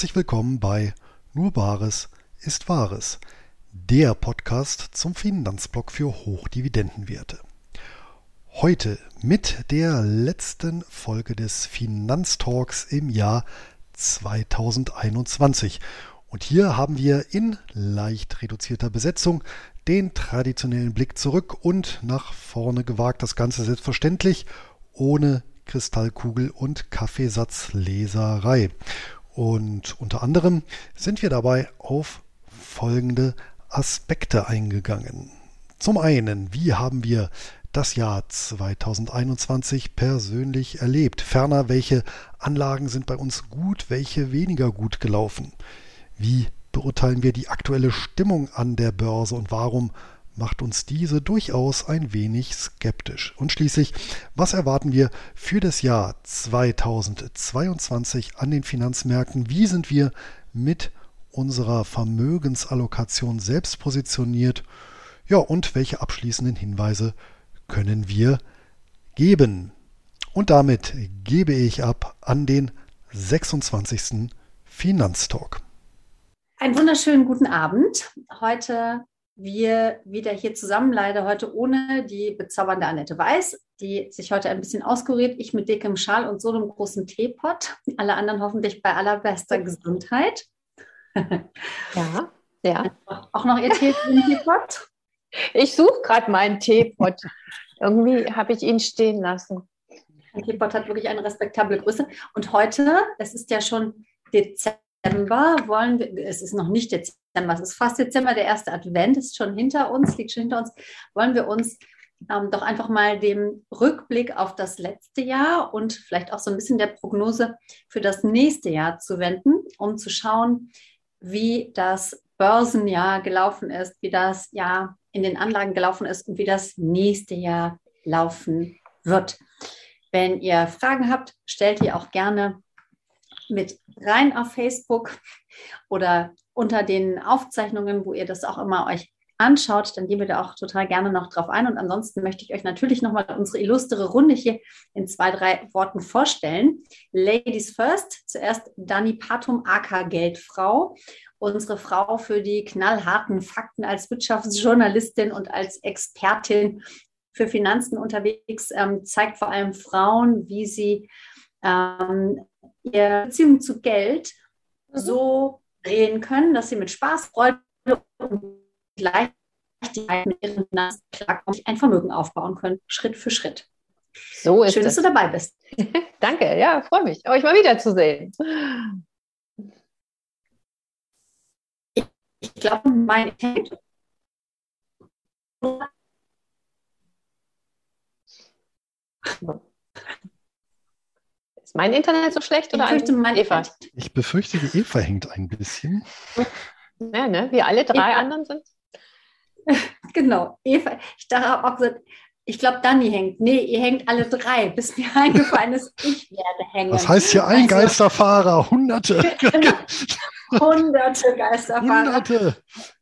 Herzlich willkommen bei Nur Bares ist Wahres, der Podcast zum Finanzblock für Hochdividendenwerte. Heute mit der letzten Folge des Finanztalks im Jahr 2021. Und hier haben wir in leicht reduzierter Besetzung den traditionellen Blick zurück und nach vorne gewagt. Das Ganze selbstverständlich ohne Kristallkugel und Kaffeesatzleserei. Und unter anderem sind wir dabei auf folgende Aspekte eingegangen. Zum einen, wie haben wir das Jahr 2021 persönlich erlebt? Ferner, welche Anlagen sind bei uns gut, welche weniger gut gelaufen? Wie beurteilen wir die aktuelle Stimmung an der Börse und warum macht uns diese durchaus ein wenig skeptisch. Und schließlich, was erwarten wir für das Jahr 2022 an den Finanzmärkten? Wie sind wir mit unserer Vermögensallokation selbst positioniert? Ja, und welche abschließenden Hinweise können wir geben? Und damit gebe ich ab an den 26. Finanztalk. Einen wunderschönen guten Abend. Heute wir wieder hier zusammen, leider heute ohne die bezaubernde Annette Weiß, die sich heute ein bisschen auskuriert. Ich mit dickem Schal und so einem großen Teepot. Alle anderen hoffentlich bei allerbester Gesundheit. Ja, ja. Auch noch Ihr Teepot? Ich suche gerade meinen Teepot. Irgendwie habe ich ihn stehen lassen. Ein Teepot hat wirklich eine respektable Größe. Und heute, es ist ja schon Dezember, Dezember wollen wir, es ist noch nicht Dezember, es ist fast Dezember, der erste Advent ist schon hinter uns, liegt schon hinter uns, wollen wir uns ähm, doch einfach mal dem Rückblick auf das letzte Jahr und vielleicht auch so ein bisschen der Prognose für das nächste Jahr zu wenden, um zu schauen, wie das Börsenjahr gelaufen ist, wie das Jahr in den Anlagen gelaufen ist und wie das nächste Jahr laufen wird. Wenn ihr Fragen habt, stellt ihr auch gerne mit rein auf Facebook oder unter den Aufzeichnungen, wo ihr das auch immer euch anschaut, dann gehen wir da auch total gerne noch drauf ein. Und ansonsten möchte ich euch natürlich nochmal unsere illustre Runde hier in zwei, drei Worten vorstellen. Ladies first, zuerst Dani Patum, AK Geldfrau, unsere Frau für die knallharten Fakten als Wirtschaftsjournalistin und als Expertin für Finanzen unterwegs, ähm, zeigt vor allem Frauen, wie sie ähm, ihre Beziehung zu Geld mhm. so drehen können, dass sie mit Spaß, Freude und Leichtigkeit mit ihren Finanzen ein Vermögen aufbauen können, Schritt für Schritt. So ist Schön, es. dass du dabei bist. Danke, ja, freue mich, euch mal wiederzusehen. Ich, ich glaube, mein ist mein Internet so schlecht oder ich mein Eva? Ich befürchte, die Eva hängt ein bisschen. Ja, ne? Wie alle drei Eva. anderen sind. Genau, Eva. Ich dachte auch gesagt, ich glaube, Dani hängt. Nee, ihr hängt alle drei, bis mir eingefallen ist, ich werde hängen. Das heißt hier ein Also- Geisterfahrer, Hunderte. Hunderte Geisterfahrer. Hunderte.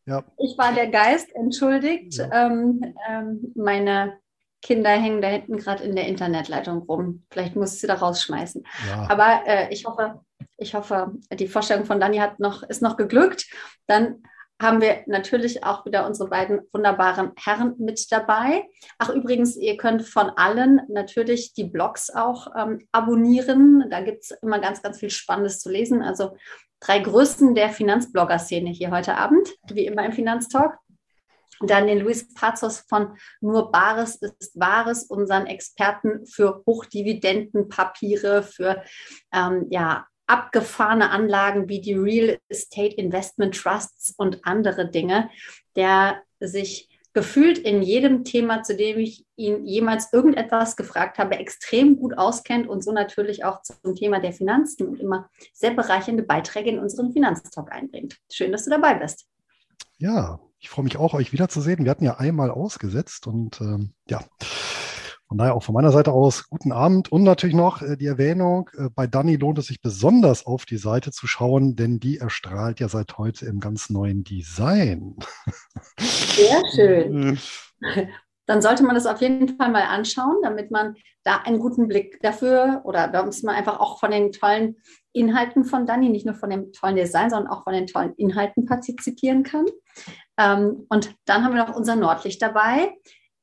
Ja, Ich war der Geist, entschuldigt. Ja. Ähm, ähm, meine Kinder hängen da hinten gerade in der Internetleitung rum. Vielleicht muss ich sie da rausschmeißen. ja. Aber äh, ich hoffe, ich hoffe, die Vorstellung von Dani hat noch, ist noch geglückt. Dann haben wir natürlich auch wieder unsere beiden wunderbaren Herren mit dabei. Ach, übrigens, ihr könnt von allen natürlich die Blogs auch ähm, abonnieren. Da gibt es immer ganz, ganz viel Spannendes zu lesen. Also drei Größten der Finanzblogger-Szene hier heute Abend, wie immer im Finanztalk. Dann den Luis Pazos von Nur Bares ist Wahres, unseren Experten für Hochdividendenpapiere, für ähm, ja, abgefahrene Anlagen wie die Real Estate Investment Trusts und andere Dinge, der sich gefühlt in jedem Thema, zu dem ich ihn jemals irgendetwas gefragt habe, extrem gut auskennt und so natürlich auch zum Thema der Finanzen und immer sehr bereichernde Beiträge in unseren Finanztalk einbringt. Schön, dass du dabei bist. Ja, ich freue mich auch, euch wiederzusehen. Wir hatten ja einmal ausgesetzt und ähm, ja, von daher auch von meiner Seite aus guten Abend und natürlich noch äh, die Erwähnung, äh, bei Dani lohnt es sich besonders auf die Seite zu schauen, denn die erstrahlt ja seit heute im ganz neuen Design. Sehr schön. dann sollte man das auf jeden Fall mal anschauen, damit man da einen guten Blick dafür oder da muss man einfach auch von den tollen Inhalten von Dani, nicht nur von dem tollen Design, sondern auch von den tollen Inhalten partizipieren kann. Ähm, und dann haben wir noch unser Nordlicht dabei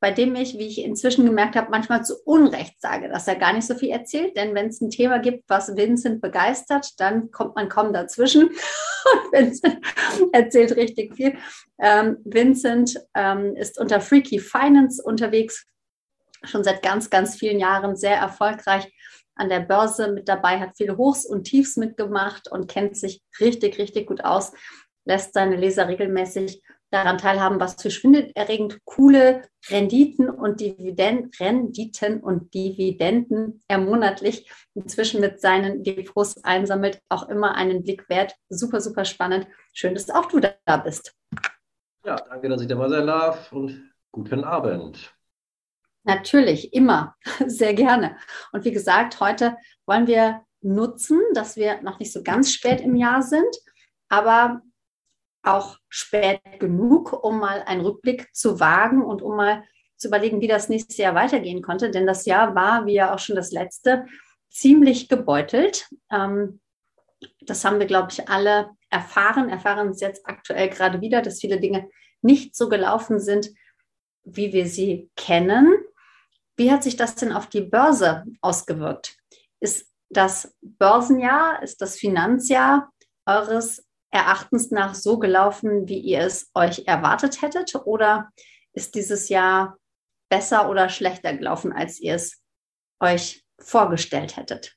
bei dem ich, wie ich inzwischen gemerkt habe, manchmal zu Unrecht sage, dass er gar nicht so viel erzählt. Denn wenn es ein Thema gibt, was Vincent begeistert, dann kommt man kaum dazwischen. Und Vincent erzählt richtig viel. Ähm, Vincent ähm, ist unter Freaky Finance unterwegs, schon seit ganz, ganz vielen Jahren sehr erfolgreich an der Börse mit dabei, hat viele Hochs und Tiefs mitgemacht und kennt sich richtig, richtig gut aus, lässt seine Leser regelmäßig daran teilhaben, was für schwindelerregend coole Renditen und Dividenden, Renditen und Dividenden er monatlich inzwischen mit seinen Depots einsammelt, auch immer einen Blick wert. Super, super spannend. Schön, dass auch du da bist. Ja, danke, dass ich dabei sein darf und guten Abend. Natürlich, immer, sehr gerne. Und wie gesagt, heute wollen wir nutzen, dass wir noch nicht so ganz spät im Jahr sind, aber auch spät genug, um mal einen Rückblick zu wagen und um mal zu überlegen, wie das nächste Jahr weitergehen konnte. Denn das Jahr war, wie ja auch schon das letzte, ziemlich gebeutelt. Ähm, das haben wir, glaube ich, alle erfahren, erfahren es jetzt aktuell gerade wieder, dass viele Dinge nicht so gelaufen sind, wie wir sie kennen. Wie hat sich das denn auf die Börse ausgewirkt? Ist das Börsenjahr, ist das Finanzjahr eures Erachtens nach so gelaufen, wie ihr es euch erwartet hättet? Oder ist dieses Jahr besser oder schlechter gelaufen, als ihr es euch vorgestellt hättet?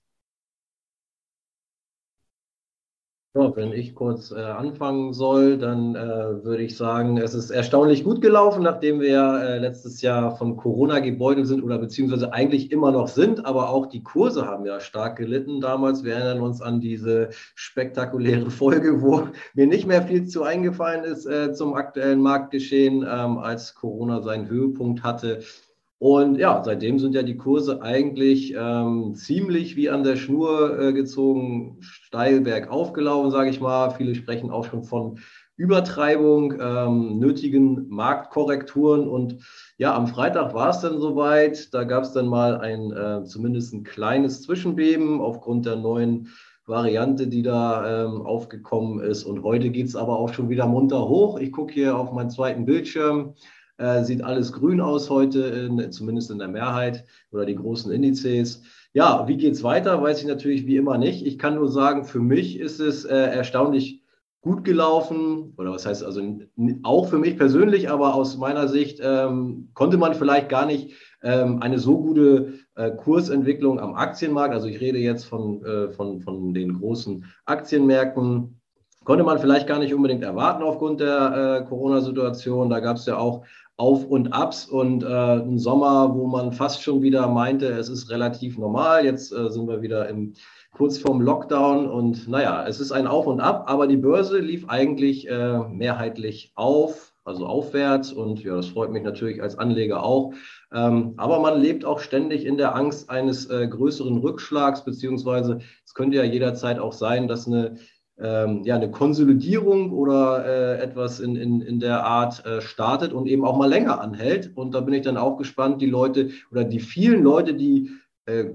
Ja, wenn ich kurz äh, anfangen soll, dann äh, würde ich sagen, es ist erstaunlich gut gelaufen, nachdem wir äh, letztes Jahr von Corona gebeutelt sind oder beziehungsweise eigentlich immer noch sind, aber auch die Kurse haben ja stark gelitten damals. Wir erinnern uns an diese spektakuläre Folge, wo mir nicht mehr viel zu eingefallen ist äh, zum aktuellen Marktgeschehen, ähm, als Corona seinen Höhepunkt hatte. Und ja, seitdem sind ja die Kurse eigentlich ähm, ziemlich wie an der Schnur äh, gezogen, steil bergauf gelaufen, sage ich mal. Viele sprechen auch schon von Übertreibung, ähm, nötigen Marktkorrekturen. Und ja, am Freitag war es dann soweit. Da gab es dann mal ein äh, zumindest ein kleines Zwischenbeben aufgrund der neuen Variante, die da ähm, aufgekommen ist. Und heute geht es aber auch schon wieder munter hoch. Ich gucke hier auf meinen zweiten Bildschirm. Äh, sieht alles grün aus heute, in, zumindest in der Mehrheit oder die großen Indizes. Ja, wie geht es weiter, weiß ich natürlich wie immer nicht. Ich kann nur sagen, für mich ist es äh, erstaunlich gut gelaufen oder was heißt also auch für mich persönlich, aber aus meiner Sicht ähm, konnte man vielleicht gar nicht ähm, eine so gute äh, Kursentwicklung am Aktienmarkt, also ich rede jetzt von, äh, von, von den großen Aktienmärkten, konnte man vielleicht gar nicht unbedingt erwarten aufgrund der äh, Corona-Situation. Da gab es ja auch auf und Abs und äh, ein Sommer, wo man fast schon wieder meinte, es ist relativ normal. Jetzt äh, sind wir wieder im, kurz vorm Lockdown und naja, es ist ein Auf und Ab, aber die Börse lief eigentlich äh, mehrheitlich auf, also aufwärts und ja, das freut mich natürlich als Anleger auch. Ähm, aber man lebt auch ständig in der Angst eines äh, größeren Rückschlags, beziehungsweise es könnte ja jederzeit auch sein, dass eine ähm, ja, eine Konsolidierung oder äh, etwas in, in, in der Art äh, startet und eben auch mal länger anhält. Und da bin ich dann auch gespannt, die Leute oder die vielen Leute, die äh,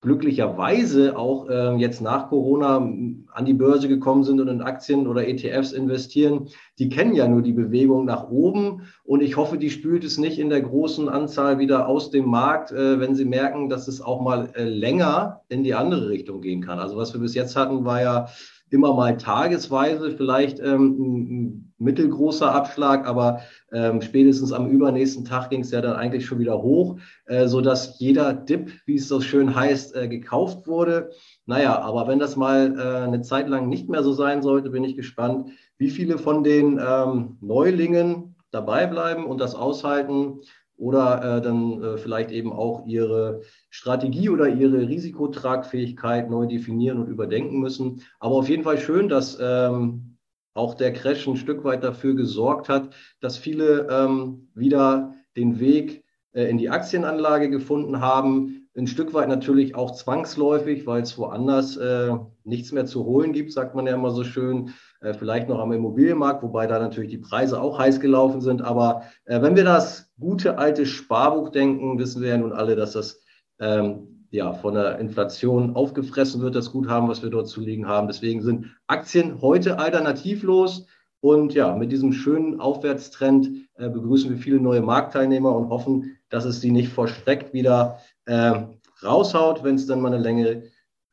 glücklicherweise auch äh, jetzt nach Corona an die Börse gekommen sind und in Aktien oder ETFs investieren, die kennen ja nur die Bewegung nach oben und ich hoffe, die spült es nicht in der großen Anzahl wieder aus dem Markt, äh, wenn sie merken, dass es auch mal äh, länger in die andere Richtung gehen kann. Also was wir bis jetzt hatten, war ja immer mal tagesweise vielleicht ähm, ein mittelgroßer Abschlag, aber ähm, spätestens am übernächsten Tag ging es ja dann eigentlich schon wieder hoch, äh, sodass jeder Dip, wie es so schön heißt, äh, gekauft wurde. Naja, aber wenn das mal äh, eine Zeit lang nicht mehr so sein sollte, bin ich gespannt, wie viele von den ähm, Neulingen dabei bleiben und das aushalten oder äh, dann äh, vielleicht eben auch ihre Strategie oder ihre Risikotragfähigkeit neu definieren und überdenken müssen. Aber auf jeden Fall schön, dass ähm, auch der Crash ein Stück weit dafür gesorgt hat, dass viele ähm, wieder den Weg äh, in die Aktienanlage gefunden haben. Ein Stück weit natürlich auch zwangsläufig, weil es woanders äh, nichts mehr zu holen gibt, sagt man ja immer so schön. Äh, vielleicht noch am Immobilienmarkt, wobei da natürlich die Preise auch heiß gelaufen sind. Aber äh, wenn wir das gute alte Sparbuch denken, wissen wir ja nun alle, dass das ähm, ja, von der Inflation aufgefressen wird, das Guthaben, was wir dort zu liegen haben. Deswegen sind Aktien heute alternativlos. Und ja, mit diesem schönen Aufwärtstrend äh, begrüßen wir viele neue Marktteilnehmer und hoffen, dass es sie nicht vorstreckt wieder äh, raushaut, wenn es dann mal eine längere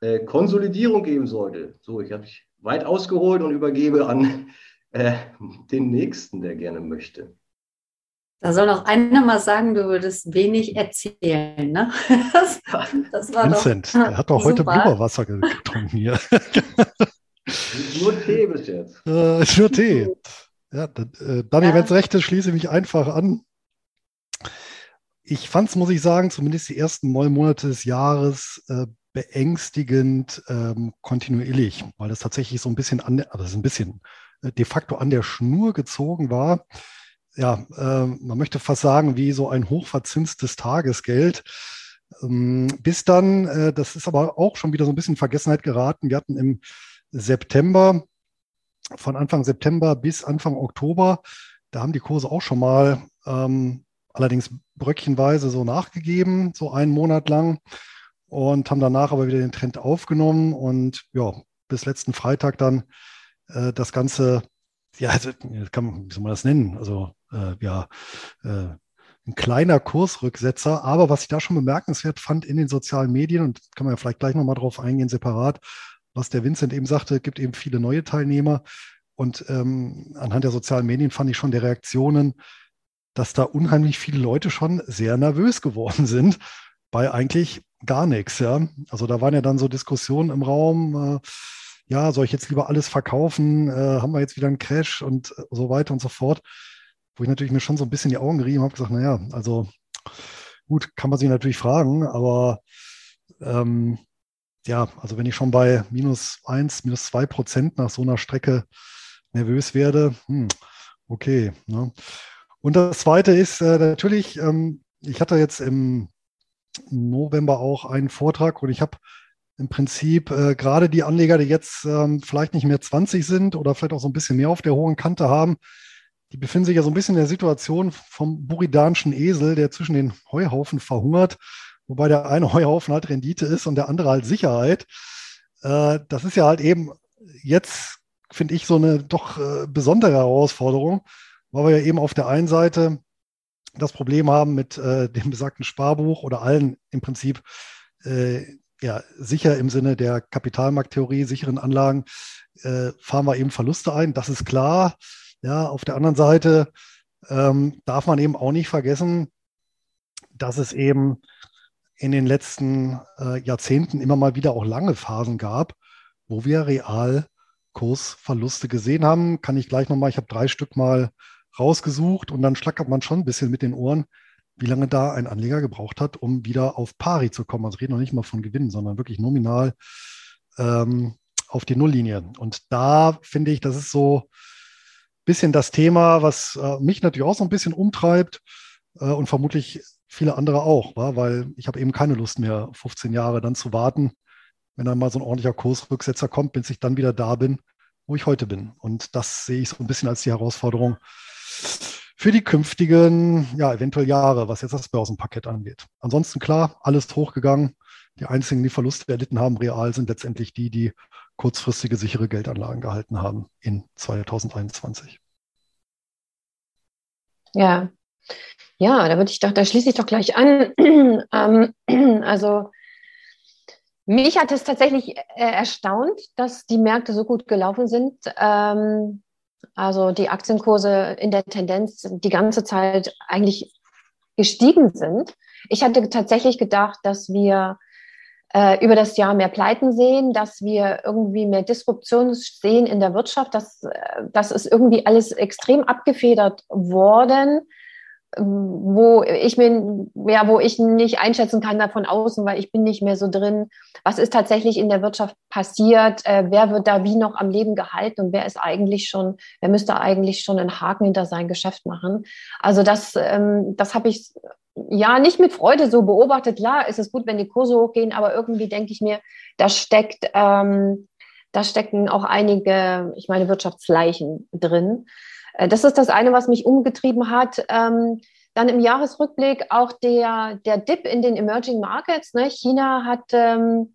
äh, Konsolidierung geben sollte. So, ich habe weit ausgeholt und übergebe an äh, den nächsten, der gerne möchte. Da soll noch einer mal sagen, du würdest wenig erzählen. Ne? Das, das war Vincent, doch, der hat doch heute Blubberwasser getrunken hier. nur Tee bis jetzt. Äh, nur Tee. Ja, dann, äh, Dani, ja. wenn es recht ist, schließe ich mich einfach an. Ich fand es, muss ich sagen, zumindest die ersten neun Monate des Jahres äh, beängstigend ähm, kontinuierlich, weil das tatsächlich so ein bisschen an, also ein bisschen äh, de facto an der Schnur gezogen war ja, äh, man möchte fast sagen, wie so ein hochverzinstes Tagesgeld. Ähm, bis dann, äh, das ist aber auch schon wieder so ein bisschen in Vergessenheit geraten. Wir hatten im September, von Anfang September bis Anfang Oktober, da haben die Kurse auch schon mal ähm, allerdings bröckchenweise so nachgegeben, so einen Monat lang und haben danach aber wieder den Trend aufgenommen und ja, bis letzten Freitag dann äh, das Ganze, ja, also, kann, wie soll man das nennen? Also äh, ja, äh, ein kleiner Kursrücksetzer. Aber was ich da schon bemerkenswert fand in den sozialen Medien, und kann man ja vielleicht gleich nochmal drauf eingehen, separat, was der Vincent eben sagte, gibt eben viele neue Teilnehmer. Und ähm, anhand der sozialen Medien fand ich schon der Reaktionen, dass da unheimlich viele Leute schon sehr nervös geworden sind bei eigentlich gar nichts. Ja? Also da waren ja dann so Diskussionen im Raum, äh, ja, soll ich jetzt lieber alles verkaufen? Äh, haben wir jetzt wieder einen Crash und so weiter und so fort wo ich natürlich mir schon so ein bisschen die Augen gerieben habe, gesagt, naja, also gut, kann man sich natürlich fragen, aber ähm, ja, also wenn ich schon bei minus eins, minus zwei Prozent nach so einer Strecke nervös werde, hm, okay. Ne? Und das Zweite ist äh, natürlich, ähm, ich hatte jetzt im November auch einen Vortrag und ich habe im Prinzip äh, gerade die Anleger, die jetzt ähm, vielleicht nicht mehr 20 sind oder vielleicht auch so ein bisschen mehr auf der hohen Kante haben, die befinden sich ja so ein bisschen in der Situation vom buridanischen Esel, der zwischen den Heuhaufen verhungert, wobei der eine Heuhaufen halt Rendite ist und der andere halt Sicherheit. Äh, das ist ja halt eben jetzt, finde ich, so eine doch äh, besondere Herausforderung, weil wir ja eben auf der einen Seite das Problem haben mit äh, dem besagten Sparbuch oder allen im Prinzip ja, sicher im Sinne der Kapitalmarkttheorie, sicheren Anlagen, fahren wir eben Verluste ein. Das ist klar. Ja, auf der anderen Seite ähm, darf man eben auch nicht vergessen, dass es eben in den letzten äh, Jahrzehnten immer mal wieder auch lange Phasen gab, wo wir real Kursverluste gesehen haben. Kann ich gleich nochmal, ich habe drei Stück mal rausgesucht und dann schlackert man schon ein bisschen mit den Ohren, wie lange da ein Anleger gebraucht hat, um wieder auf Pari zu kommen. Also reden noch nicht mal von Gewinnen, sondern wirklich nominal ähm, auf die Nulllinie. Und da finde ich, das ist so bisschen das Thema, was äh, mich natürlich auch so ein bisschen umtreibt äh, und vermutlich viele andere auch, wa? weil ich habe eben keine Lust mehr, 15 Jahre dann zu warten, wenn dann mal so ein ordentlicher Kursrücksetzer kommt, bis ich dann wieder da bin, wo ich heute bin. Und das sehe ich so ein bisschen als die Herausforderung für die künftigen, ja, eventuell Jahre, was jetzt das Börsenpaket angeht. Ansonsten klar, alles hochgegangen. Die einzigen, die Verluste erlitten haben, real, sind letztendlich die, die kurzfristige sichere Geldanlagen gehalten haben in 2021. Ja, ja, da würde ich doch, da schließe ich doch gleich an. ähm, also mich hat es tatsächlich äh, erstaunt, dass die Märkte so gut gelaufen sind. Ähm, also die Aktienkurse in der Tendenz die ganze Zeit eigentlich gestiegen sind. Ich hatte tatsächlich gedacht, dass wir äh, über das Jahr mehr Pleiten sehen, dass wir irgendwie mehr Disruption sehen in der Wirtschaft. Das, äh, das ist irgendwie alles extrem abgefedert worden, wo ich mir, ja, wo ich nicht einschätzen kann davon außen, weil ich bin nicht mehr so drin. Was ist tatsächlich in der Wirtschaft passiert? Äh, wer wird da wie noch am Leben gehalten und wer ist eigentlich schon, wer müsste eigentlich schon einen Haken hinter sein Geschäft machen? Also das, ähm, das habe ich ja, nicht mit Freude so beobachtet. Klar, ist es gut, wenn die Kurse hochgehen, aber irgendwie denke ich mir, da steckt, ähm, da stecken auch einige, ich meine, Wirtschaftsleichen drin. Äh, das ist das eine, was mich umgetrieben hat. Ähm, dann im Jahresrückblick auch der, der Dip in den Emerging Markets. Ne? China hat ähm,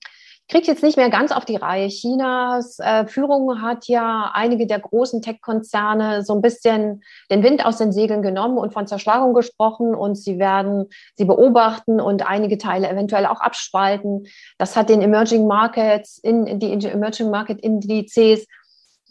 kriegt jetzt nicht mehr ganz auf die Reihe. Chinas äh, Führung hat ja einige der großen Tech-Konzerne so ein bisschen den Wind aus den Segeln genommen und von Zerschlagung gesprochen und sie werden sie beobachten und einige Teile eventuell auch abspalten. Das hat den Emerging Markets in, in die Emerging Market Indizes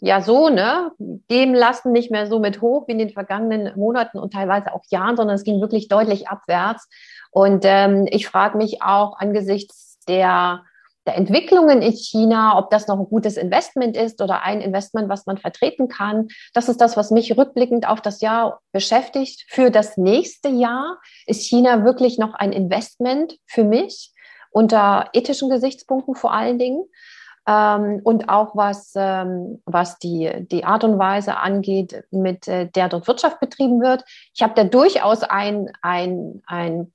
ja so, ne, geben lassen, nicht mehr so mit hoch wie in den vergangenen Monaten und teilweise auch Jahren, sondern es ging wirklich deutlich abwärts. Und ähm, ich frage mich auch angesichts der der Entwicklungen in China, ob das noch ein gutes Investment ist oder ein Investment, was man vertreten kann. Das ist das, was mich rückblickend auf das Jahr beschäftigt. Für das nächste Jahr ist China wirklich noch ein Investment für mich unter ethischen Gesichtspunkten vor allen Dingen. Ähm, und auch was, ähm, was die, die Art und Weise angeht, mit äh, der dort Wirtschaft betrieben wird. Ich habe da durchaus ein, ein, ein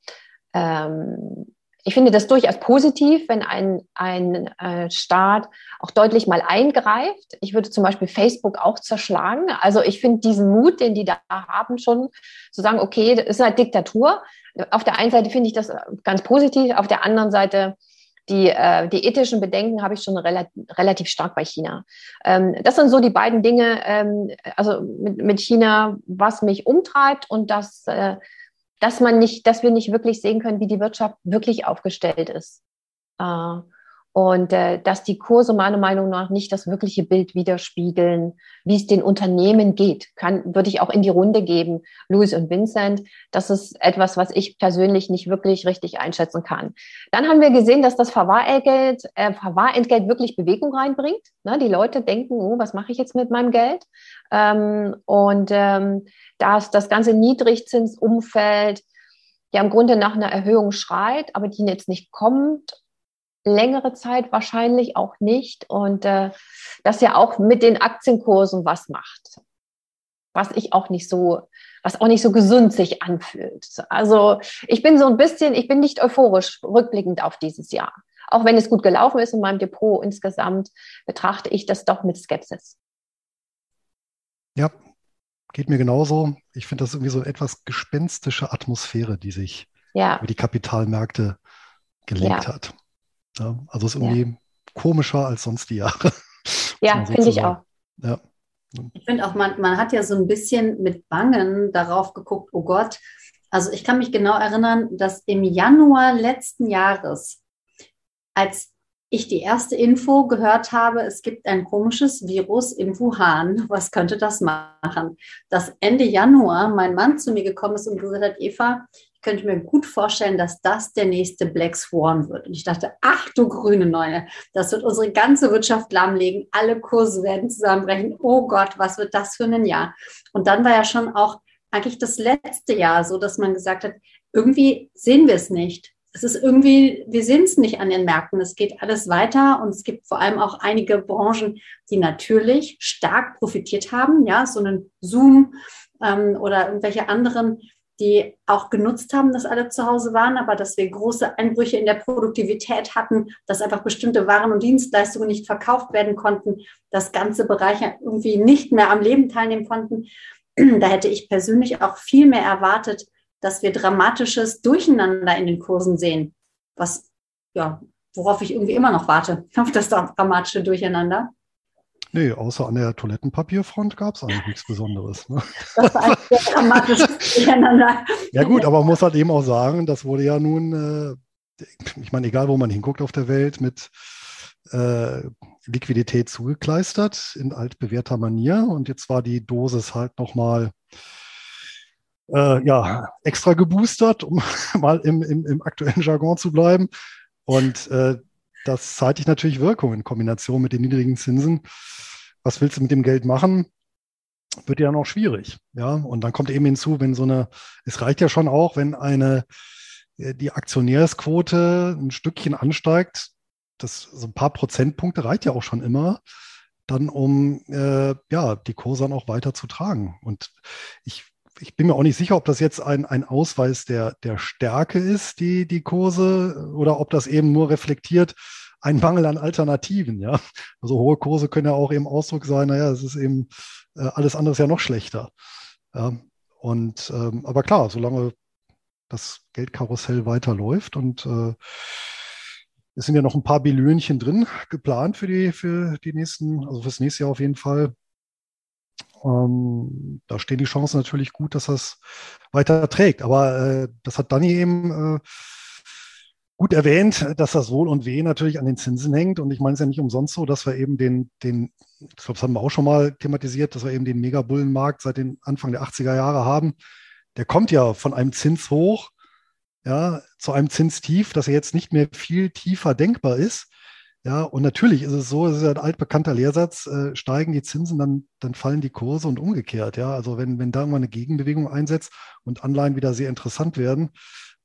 ähm, ich finde das durchaus positiv, wenn ein, ein äh, Staat auch deutlich mal eingreift. Ich würde zum Beispiel Facebook auch zerschlagen. Also ich finde diesen Mut, den die da haben, schon zu sagen, okay, das ist eine Diktatur. Auf der einen Seite finde ich das ganz positiv, auf der anderen Seite die, äh, die ethischen Bedenken habe ich schon relativ, relativ stark bei China. Ähm, das sind so die beiden Dinge, ähm, also mit, mit China, was mich umtreibt und das äh, dass man nicht, dass wir nicht wirklich sehen können, wie die Wirtschaft wirklich aufgestellt ist. Äh, und äh, dass die Kurse meiner Meinung nach nicht das wirkliche Bild widerspiegeln, wie es den Unternehmen geht, kann, würde ich auch in die Runde geben, Louis und Vincent. Das ist etwas, was ich persönlich nicht wirklich richtig einschätzen kann. Dann haben wir gesehen, dass das Verwahrentgelt, äh, Verwahrentgelt wirklich Bewegung reinbringt. Ne? Die Leute denken, oh, was mache ich jetzt mit meinem Geld? Ähm, und ähm, dass das ganze Niedrigzinsumfeld ja im Grunde nach einer Erhöhung schreit, aber die jetzt nicht kommt längere Zeit wahrscheinlich auch nicht und äh, das ja auch mit den Aktienkursen was macht, was ich auch nicht so, was auch nicht so gesund sich anfühlt. Also ich bin so ein bisschen, ich bin nicht euphorisch rückblickend auf dieses Jahr. Auch wenn es gut gelaufen ist in meinem Depot insgesamt, betrachte ich das doch mit Skepsis. Ja, geht mir genauso. Ich finde das irgendwie so eine etwas gespenstische Atmosphäre, die sich ja. über die Kapitalmärkte gelegt ja. hat. Ja, also ist irgendwie ja. komischer als sonst die Jahre. Ja, finde ich auch. Ja. Ich finde auch, man, man hat ja so ein bisschen mit Bangen darauf geguckt, oh Gott. Also ich kann mich genau erinnern, dass im Januar letzten Jahres, als ich die erste Info gehört habe, es gibt ein komisches Virus im Wuhan. Was könnte das machen? Dass Ende Januar mein Mann zu mir gekommen ist und gesagt hat, Eva, könnte ich mir gut vorstellen, dass das der nächste Black Swan wird. Und ich dachte, ach du grüne Neune, das wird unsere ganze Wirtschaft lahmlegen, alle Kurse werden zusammenbrechen. Oh Gott, was wird das für ein Jahr? Und dann war ja schon auch eigentlich das letzte Jahr so, dass man gesagt hat, irgendwie sehen wir es nicht. Es ist irgendwie, wir sehen es nicht an den Märkten. Es geht alles weiter und es gibt vor allem auch einige Branchen, die natürlich stark profitiert haben. Ja, so einen Zoom ähm, oder irgendwelche anderen die auch genutzt haben, dass alle zu Hause waren, aber dass wir große Einbrüche in der Produktivität hatten, dass einfach bestimmte Waren und Dienstleistungen nicht verkauft werden konnten, dass ganze Bereiche irgendwie nicht mehr am Leben teilnehmen konnten. Da hätte ich persönlich auch viel mehr erwartet, dass wir dramatisches Durcheinander in den Kursen sehen, was ja, worauf ich irgendwie immer noch warte, auf das dramatische Durcheinander. Nee, außer an der Toilettenpapierfront gab es eigentlich nichts Besonderes. Ne? Das war ein sehr dramatisches Durcheinander. Ja gut, aber man muss halt eben auch sagen, das wurde ja nun, äh, ich meine, egal wo man hinguckt auf der Welt, mit äh, Liquidität zugekleistert in altbewährter Manier. Und jetzt war die Dosis halt nochmal äh, ja, extra geboostert, um mal im, im, im aktuellen Jargon zu bleiben. Und äh, das zeitigt natürlich Wirkung in Kombination mit den niedrigen Zinsen. Was willst du mit dem Geld machen? Wird ja noch schwierig. Ja, und dann kommt eben hinzu, wenn so eine, es reicht ja schon auch, wenn eine, äh, die Aktionärsquote ein Stückchen ansteigt, das so ein paar Prozentpunkte reicht ja auch schon immer, dann um äh, ja die Kurse dann auch weiter zu tragen. Und ich ich bin mir auch nicht sicher, ob das jetzt ein, ein Ausweis der, der Stärke ist, die, die Kurse, oder ob das eben nur reflektiert ein Mangel an Alternativen. Ja, also hohe Kurse können ja auch eben Ausdruck sein. Naja, es ist eben äh, alles andere ist ja noch schlechter. Ja, und ähm, aber klar, solange das Geldkarussell weiterläuft und äh, es sind ja noch ein paar Billionchen drin geplant für die, für die nächsten, also fürs nächste Jahr auf jeden Fall. Ähm, da stehen die Chancen natürlich gut, dass das weiter trägt. Aber äh, das hat Dani eben äh, gut erwähnt, dass das Wohl und Weh natürlich an den Zinsen hängt. Und ich meine es ja nicht umsonst so, dass wir eben den, den, ich glaube, das haben wir auch schon mal thematisiert, dass wir eben den Megabullenmarkt seit den Anfang der 80er Jahre haben. Der kommt ja von einem Zins hoch ja, zu einem Zinstief, das ja jetzt nicht mehr viel tiefer denkbar ist. Ja, und natürlich ist es so, es ist ein altbekannter Lehrsatz, äh, steigen die Zinsen, dann, dann fallen die Kurse und umgekehrt. Ja, also wenn, wenn da irgendwann eine Gegenbewegung einsetzt und Anleihen wieder sehr interessant werden,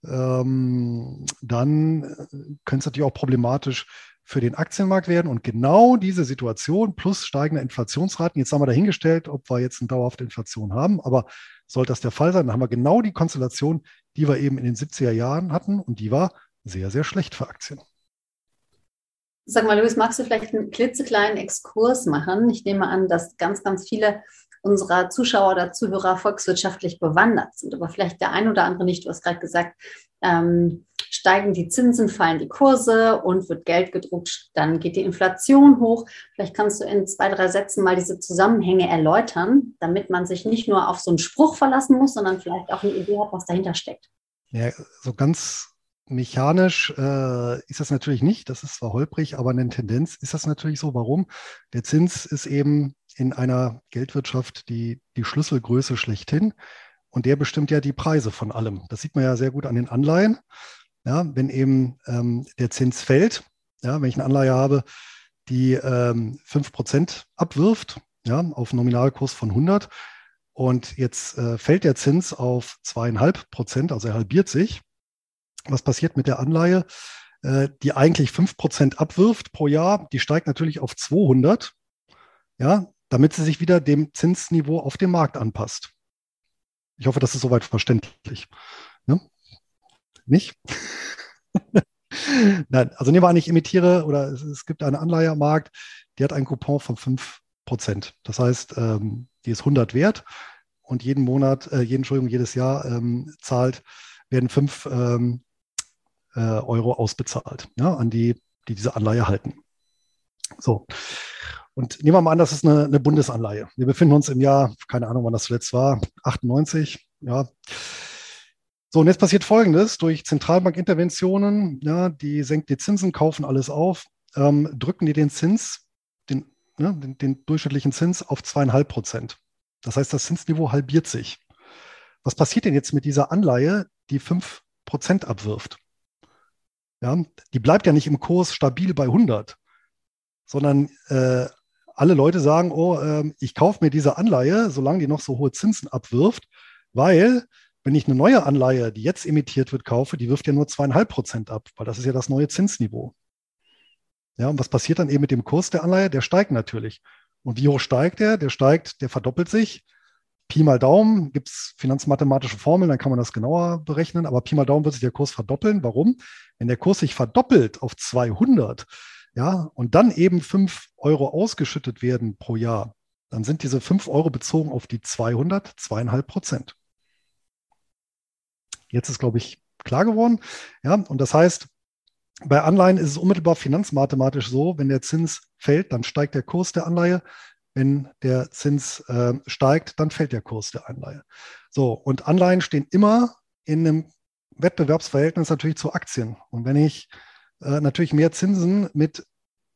ähm, dann äh, könnte es natürlich auch problematisch für den Aktienmarkt werden. Und genau diese Situation plus steigende Inflationsraten, jetzt haben wir dahingestellt, ob wir jetzt eine dauerhafte Inflation haben, aber sollte das der Fall sein, dann haben wir genau die Konstellation, die wir eben in den 70er Jahren hatten und die war sehr, sehr schlecht für Aktien. Sag mal, Luis, magst du vielleicht einen klitzekleinen Exkurs machen? Ich nehme an, dass ganz, ganz viele unserer Zuschauer oder Zuhörer volkswirtschaftlich bewandert sind, aber vielleicht der ein oder andere nicht. Du hast gerade gesagt, ähm, steigen die Zinsen, fallen die Kurse und wird Geld gedruckt, dann geht die Inflation hoch. Vielleicht kannst du in zwei, drei Sätzen mal diese Zusammenhänge erläutern, damit man sich nicht nur auf so einen Spruch verlassen muss, sondern vielleicht auch eine Idee hat, was dahinter steckt. Ja, so ganz mechanisch äh, ist das natürlich nicht. Das ist zwar holprig, aber eine Tendenz ist das natürlich so. Warum? Der Zins ist eben in einer Geldwirtschaft die, die Schlüsselgröße schlechthin. Und der bestimmt ja die Preise von allem. Das sieht man ja sehr gut an den Anleihen. Ja, wenn eben ähm, der Zins fällt, ja, wenn ich eine Anleihe habe, die ähm, 5% abwirft, ja, auf Nominalkurs von 100 und jetzt äh, fällt der Zins auf 2,5% also er halbiert sich, was passiert mit der Anleihe, äh, die eigentlich 5% abwirft pro Jahr? Die steigt natürlich auf 200, ja, damit sie sich wieder dem Zinsniveau auf dem Markt anpasst. Ich hoffe, das ist soweit verständlich. Ne? Nicht? Nein, also nehmen wir an, ich imitiere oder es, es, gibt eine Anleihe am Markt, die hat einen Coupon von 5%. Das heißt, ähm, die ist 100 wert und jeden Monat, äh, jeden, Entschuldigung, jedes Jahr ähm, zahlt, werden 5 ähm, äh, Euro ausbezahlt ja, an die, die diese Anleihe halten. So. Und nehmen wir mal an, das ist eine, eine Bundesanleihe. Wir befinden uns im Jahr, keine Ahnung, wann das zuletzt war, 98, ja. So, und jetzt passiert Folgendes. Durch Zentralbankinterventionen, ja, die senken die Zinsen, kaufen alles auf, ähm, drücken die den Zins, den, ne, den, den durchschnittlichen Zins auf zweieinhalb Prozent. Das heißt, das Zinsniveau halbiert sich. Was passiert denn jetzt mit dieser Anleihe, die fünf Prozent abwirft? Ja, die bleibt ja nicht im Kurs stabil bei 100, sondern äh, alle Leute sagen, oh, äh, ich kaufe mir diese Anleihe, solange die noch so hohe Zinsen abwirft, weil wenn ich eine neue Anleihe, die jetzt emittiert wird, kaufe, die wirft ja nur zweieinhalb Prozent ab, weil das ist ja das neue Zinsniveau. Ja, und was passiert dann eben mit dem Kurs der Anleihe? Der steigt natürlich. Und wie hoch steigt der? Der steigt, der verdoppelt sich. Pi mal Daumen gibt es finanzmathematische Formeln, dann kann man das genauer berechnen. Aber Pi mal Daumen wird sich der Kurs verdoppeln. Warum? Wenn der Kurs sich verdoppelt auf 200, ja, und dann eben 5 Euro ausgeschüttet werden pro Jahr, dann sind diese 5 Euro bezogen auf die 200 zweieinhalb Prozent. Jetzt ist, glaube ich, klar geworden. Ja, und das heißt, bei Anleihen ist es unmittelbar finanzmathematisch so, wenn der Zins fällt, dann steigt der Kurs der Anleihe. Wenn der Zins äh, steigt, dann fällt der Kurs der Anleihe. So, und Anleihen stehen immer in einem Wettbewerbsverhältnis natürlich zu Aktien. Und wenn ich äh, natürlich mehr Zinsen mit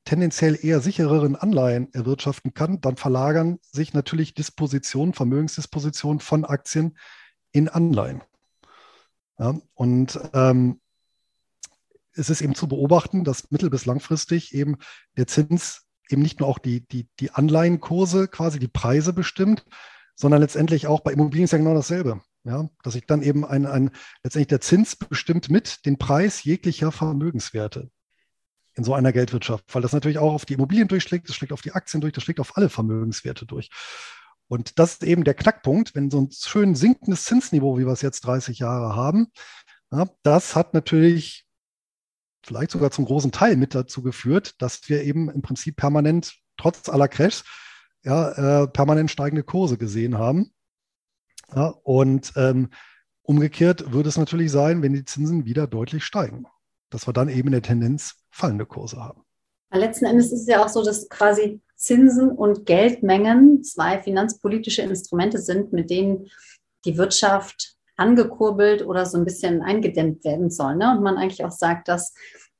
tendenziell eher sichereren Anleihen erwirtschaften kann, dann verlagern sich natürlich Dispositionen, Vermögensdispositionen von Aktien in Anleihen. Ja, und ähm, es ist eben zu beobachten, dass mittel- bis langfristig eben der Zins eben nicht nur auch die, die, die Anleihenkurse, quasi die Preise bestimmt, sondern letztendlich auch bei Immobilien ist ja genau dasselbe. Ja, dass ich dann eben ein, ein, letztendlich der Zins bestimmt mit den Preis jeglicher Vermögenswerte in so einer Geldwirtschaft, weil das natürlich auch auf die Immobilien durchschlägt, das schlägt auf die Aktien durch, das schlägt auf alle Vermögenswerte durch. Und das ist eben der Knackpunkt, wenn so ein schön sinkendes Zinsniveau, wie wir es jetzt 30 Jahre haben, ja, das hat natürlich vielleicht sogar zum großen Teil mit dazu geführt, dass wir eben im Prinzip permanent, trotz aller Crashs, ja, äh, permanent steigende Kurse gesehen haben. Ja, und ähm, umgekehrt würde es natürlich sein, wenn die Zinsen wieder deutlich steigen, dass wir dann eben in der Tendenz fallende Kurse haben. Letzten Endes ist es ja auch so, dass quasi Zinsen und Geldmengen zwei finanzpolitische Instrumente sind, mit denen die Wirtschaft angekurbelt oder so ein bisschen eingedämmt werden soll. Ne? Und man eigentlich auch sagt, dass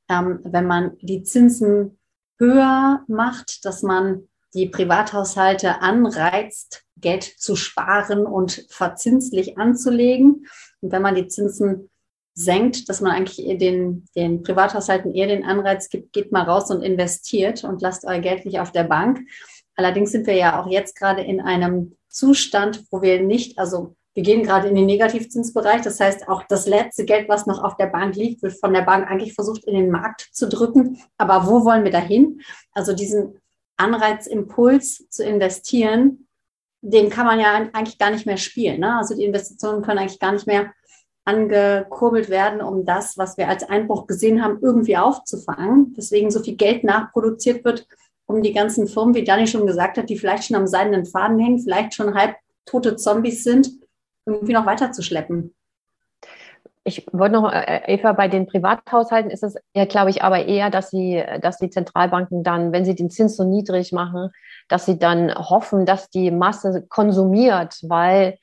ähm, wenn man die Zinsen höher macht, dass man die Privathaushalte anreizt, Geld zu sparen und verzinslich anzulegen. Und wenn man die Zinsen senkt, dass man eigentlich den, den Privathaushalten eher den Anreiz gibt, geht mal raus und investiert und lasst euer Geld nicht auf der Bank. Allerdings sind wir ja auch jetzt gerade in einem Zustand, wo wir nicht, also wir gehen gerade in den Negativzinsbereich. Das heißt, auch das letzte Geld, was noch auf der Bank liegt, wird von der Bank eigentlich versucht, in den Markt zu drücken. Aber wo wollen wir dahin? Also diesen Anreizimpuls zu investieren, den kann man ja eigentlich gar nicht mehr spielen. Ne? Also die Investitionen können eigentlich gar nicht mehr angekurbelt werden, um das, was wir als Einbruch gesehen haben, irgendwie aufzufangen. Deswegen so viel Geld nachproduziert wird, um die ganzen Firmen, wie Dani schon gesagt hat, die vielleicht schon am seidenen Faden hängen, vielleicht schon halb tote Zombies sind, irgendwie noch weiterzuschleppen. Ich wollte noch, äh, Eva, bei den Privathaushalten ist es ja, glaube ich, aber eher, dass sie, dass die Zentralbanken dann, wenn sie den Zins so niedrig machen, dass sie dann hoffen, dass die Masse konsumiert, weil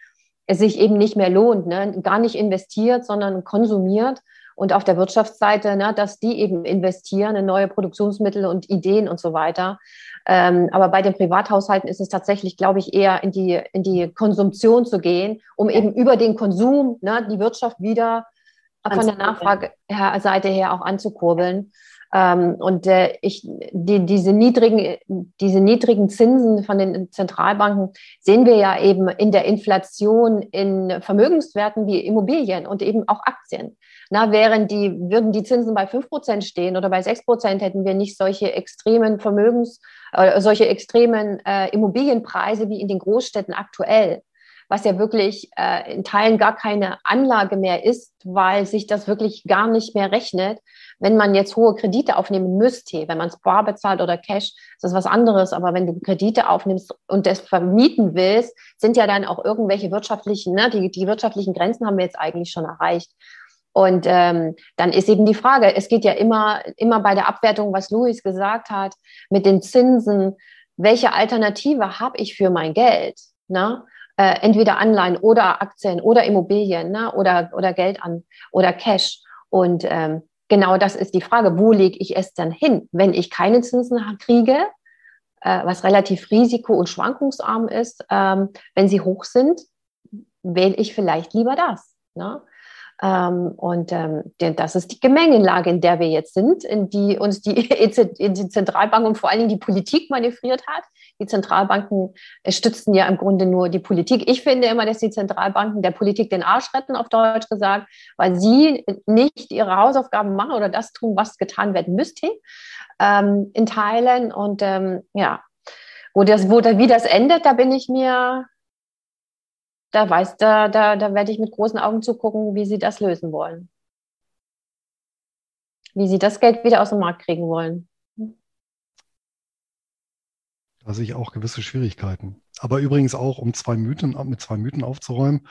es sich eben nicht mehr lohnt, ne? gar nicht investiert, sondern konsumiert. Und auf der Wirtschaftsseite, ne, dass die eben investieren in neue Produktionsmittel und Ideen und so weiter. Ähm, aber bei den Privathaushalten ist es tatsächlich, glaube ich, eher in die, in die Konsumption zu gehen, um eben über den Konsum ne, die Wirtschaft wieder von der Nachfrageseite her auch anzukurbeln. Ähm, und äh, ich, die, diese, niedrigen, diese niedrigen Zinsen von den Zentralbanken sehen wir ja eben in der Inflation in Vermögenswerten wie Immobilien und eben auch Aktien. Na, während die, würden die Zinsen bei fünf Prozent stehen oder bei sechs Prozent, hätten wir nicht solche extremen Vermögens, äh, solche extremen äh, Immobilienpreise wie in den Großstädten aktuell was ja wirklich äh, in Teilen gar keine Anlage mehr ist, weil sich das wirklich gar nicht mehr rechnet. Wenn man jetzt hohe Kredite aufnehmen müsste, wenn man es bar bezahlt oder Cash, ist das was anderes. Aber wenn du Kredite aufnimmst und das vermieten willst, sind ja dann auch irgendwelche wirtschaftlichen, ne, die, die wirtschaftlichen Grenzen haben wir jetzt eigentlich schon erreicht. Und ähm, dann ist eben die Frage, es geht ja immer, immer bei der Abwertung, was Luis gesagt hat, mit den Zinsen, welche Alternative habe ich für mein Geld? Ne? äh, entweder Anleihen oder Aktien oder Immobilien ne? oder, oder Geld an oder Cash. Und ähm, genau das ist die Frage, wo lege ich es dann hin, wenn ich keine Zinsen kriege, äh, was relativ risiko- und schwankungsarm ist. Ähm, wenn sie hoch sind, wähle ich vielleicht lieber das. Ne? Ähm, und ähm, das ist die Gemengenlage, in der wir jetzt sind, in die uns die, die Zentralbank und vor allen Dingen die Politik manövriert hat. Die Zentralbanken äh, stützen ja im Grunde nur die Politik. Ich finde immer, dass die Zentralbanken der Politik den Arsch retten, auf Deutsch gesagt, weil sie nicht ihre Hausaufgaben machen oder das tun, was getan werden müsste ähm, in Teilen. Und ähm, ja, wo das, wo wie das endet, da bin ich mir, da weiß, da, da, da werde ich mit großen Augen zugucken, wie sie das lösen wollen. Wie sie das Geld wieder aus dem Markt kriegen wollen. Da sehe ich auch gewisse Schwierigkeiten. Aber übrigens auch, um zwei Mythen, mit zwei Mythen aufzuräumen.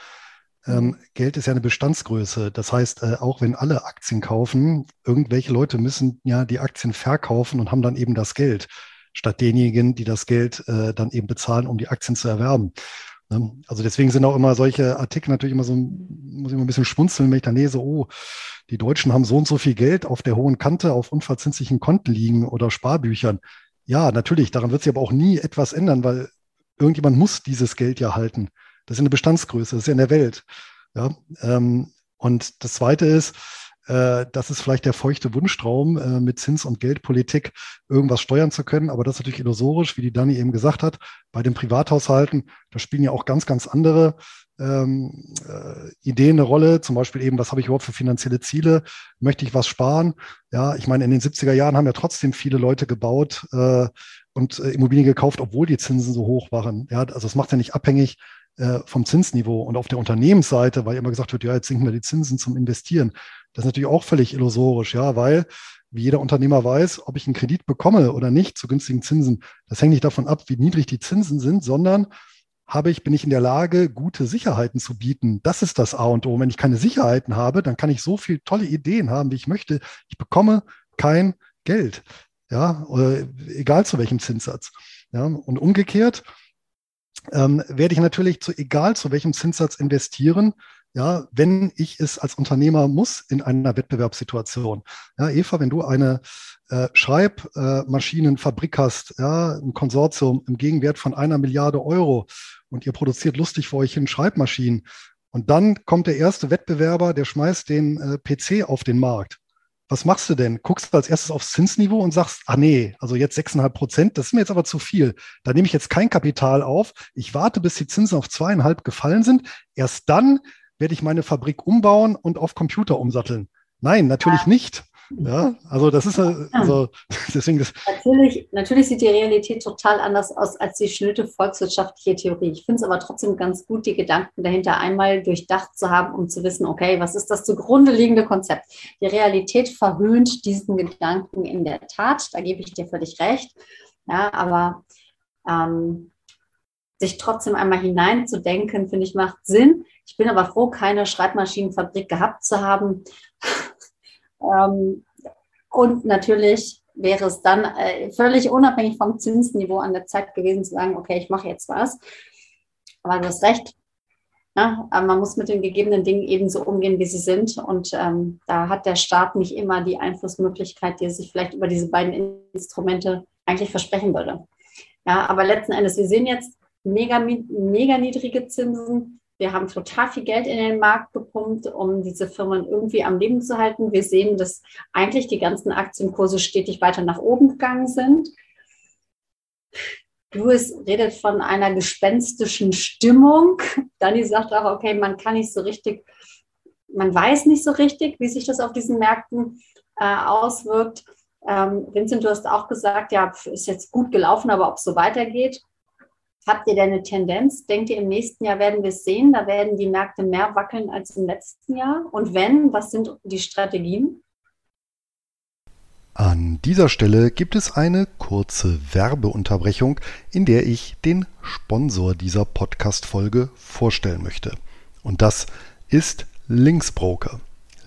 Ähm. Geld ist ja eine Bestandsgröße. Das heißt, äh, auch wenn alle Aktien kaufen, irgendwelche Leute müssen ja die Aktien verkaufen und haben dann eben das Geld, statt denjenigen, die das Geld äh, dann eben bezahlen, um die Aktien zu erwerben. Ne? Also deswegen sind auch immer solche Artikel natürlich immer so, muss ich immer ein bisschen schmunzeln, wenn ich dann lese, oh, die Deutschen haben so und so viel Geld auf der hohen Kante auf unverzinslichen Konten liegen oder Sparbüchern. Ja, natürlich, daran wird sich aber auch nie etwas ändern, weil irgendjemand muss dieses Geld ja halten. Das ist eine Bestandsgröße, das ist ja in der Welt. Ja, ähm, und das Zweite ist, äh, das ist vielleicht der feuchte Wunschtraum, äh, mit Zins- und Geldpolitik irgendwas steuern zu können. Aber das ist natürlich illusorisch, wie die Dani eben gesagt hat. Bei den Privathaushalten, da spielen ja auch ganz, ganz andere ähm, äh, Ideen eine Rolle. Zum Beispiel eben, was habe ich überhaupt für finanzielle Ziele? Möchte ich was sparen? Ja, ich meine, in den 70er Jahren haben ja trotzdem viele Leute gebaut, äh, und äh, Immobilien gekauft, obwohl die Zinsen so hoch waren. Ja, also es macht ja nicht abhängig äh, vom Zinsniveau. Und auf der Unternehmensseite, weil immer gesagt wird, ja, jetzt sinken wir die Zinsen zum Investieren. Das ist natürlich auch völlig illusorisch, ja, weil wie jeder Unternehmer weiß, ob ich einen Kredit bekomme oder nicht zu günstigen Zinsen, das hängt nicht davon ab, wie niedrig die Zinsen sind, sondern habe ich, bin ich in der Lage, gute Sicherheiten zu bieten. Das ist das A und O. Wenn ich keine Sicherheiten habe, dann kann ich so viele tolle Ideen haben, wie ich möchte. Ich bekomme kein Geld. Ja, oder egal zu welchem Zinssatz. Ja, und umgekehrt ähm, werde ich natürlich zu egal zu welchem Zinssatz investieren, ja, wenn ich es als Unternehmer muss in einer Wettbewerbssituation. Ja, Eva, wenn du eine äh, Schreibmaschinenfabrik äh, hast, ja, ein Konsortium im Gegenwert von einer Milliarde Euro und ihr produziert lustig für euch hin Schreibmaschinen und dann kommt der erste Wettbewerber, der schmeißt den äh, PC auf den Markt. Was machst du denn? Guckst du als erstes aufs Zinsniveau und sagst, ah nee, also jetzt 6,5 Prozent, das ist mir jetzt aber zu viel. Da nehme ich jetzt kein Kapital auf. Ich warte, bis die Zinsen auf zweieinhalb gefallen sind. Erst dann werde ich meine Fabrik umbauen und auf Computer umsatteln. Nein, natürlich nicht. Ja, also das ist also deswegen das. Natürlich, natürlich sieht die Realität total anders aus als die schnöde volkswirtschaftliche Theorie. Ich finde es aber trotzdem ganz gut, die Gedanken dahinter einmal durchdacht zu haben, um zu wissen, okay, was ist das zugrunde liegende Konzept? Die Realität verhöhnt diesen Gedanken in der Tat. Da gebe ich dir völlig recht. Ja, aber ähm, sich trotzdem einmal hineinzudenken, finde ich, macht Sinn. Ich bin aber froh, keine Schreibmaschinenfabrik gehabt zu haben. Ähm, und natürlich wäre es dann äh, völlig unabhängig vom Zinsniveau an der Zeit gewesen zu sagen, okay, ich mache jetzt was. Aber du hast recht. Ne? man muss mit den gegebenen Dingen ebenso umgehen, wie sie sind. Und ähm, da hat der Staat nicht immer die Einflussmöglichkeit, die er sich vielleicht über diese beiden Instrumente eigentlich versprechen würde. Ja, aber letzten Endes, wir sehen jetzt mega, mega niedrige Zinsen. Wir haben total viel Geld in den Markt gepumpt, um diese Firmen irgendwie am Leben zu halten. Wir sehen, dass eigentlich die ganzen Aktienkurse stetig weiter nach oben gegangen sind. Louis redet von einer gespenstischen Stimmung. Dani sagt auch, okay, man kann nicht so richtig, man weiß nicht so richtig, wie sich das auf diesen Märkten äh, auswirkt. Ähm, Vincent, du hast auch gesagt, ja, ist jetzt gut gelaufen, aber ob es so weitergeht. Habt ihr denn eine Tendenz? Denkt ihr, im nächsten Jahr werden wir es sehen? Da werden die Märkte mehr wackeln als im letzten Jahr? Und wenn, was sind die Strategien? An dieser Stelle gibt es eine kurze Werbeunterbrechung, in der ich den Sponsor dieser Podcast-Folge vorstellen möchte. Und das ist Linksbroker.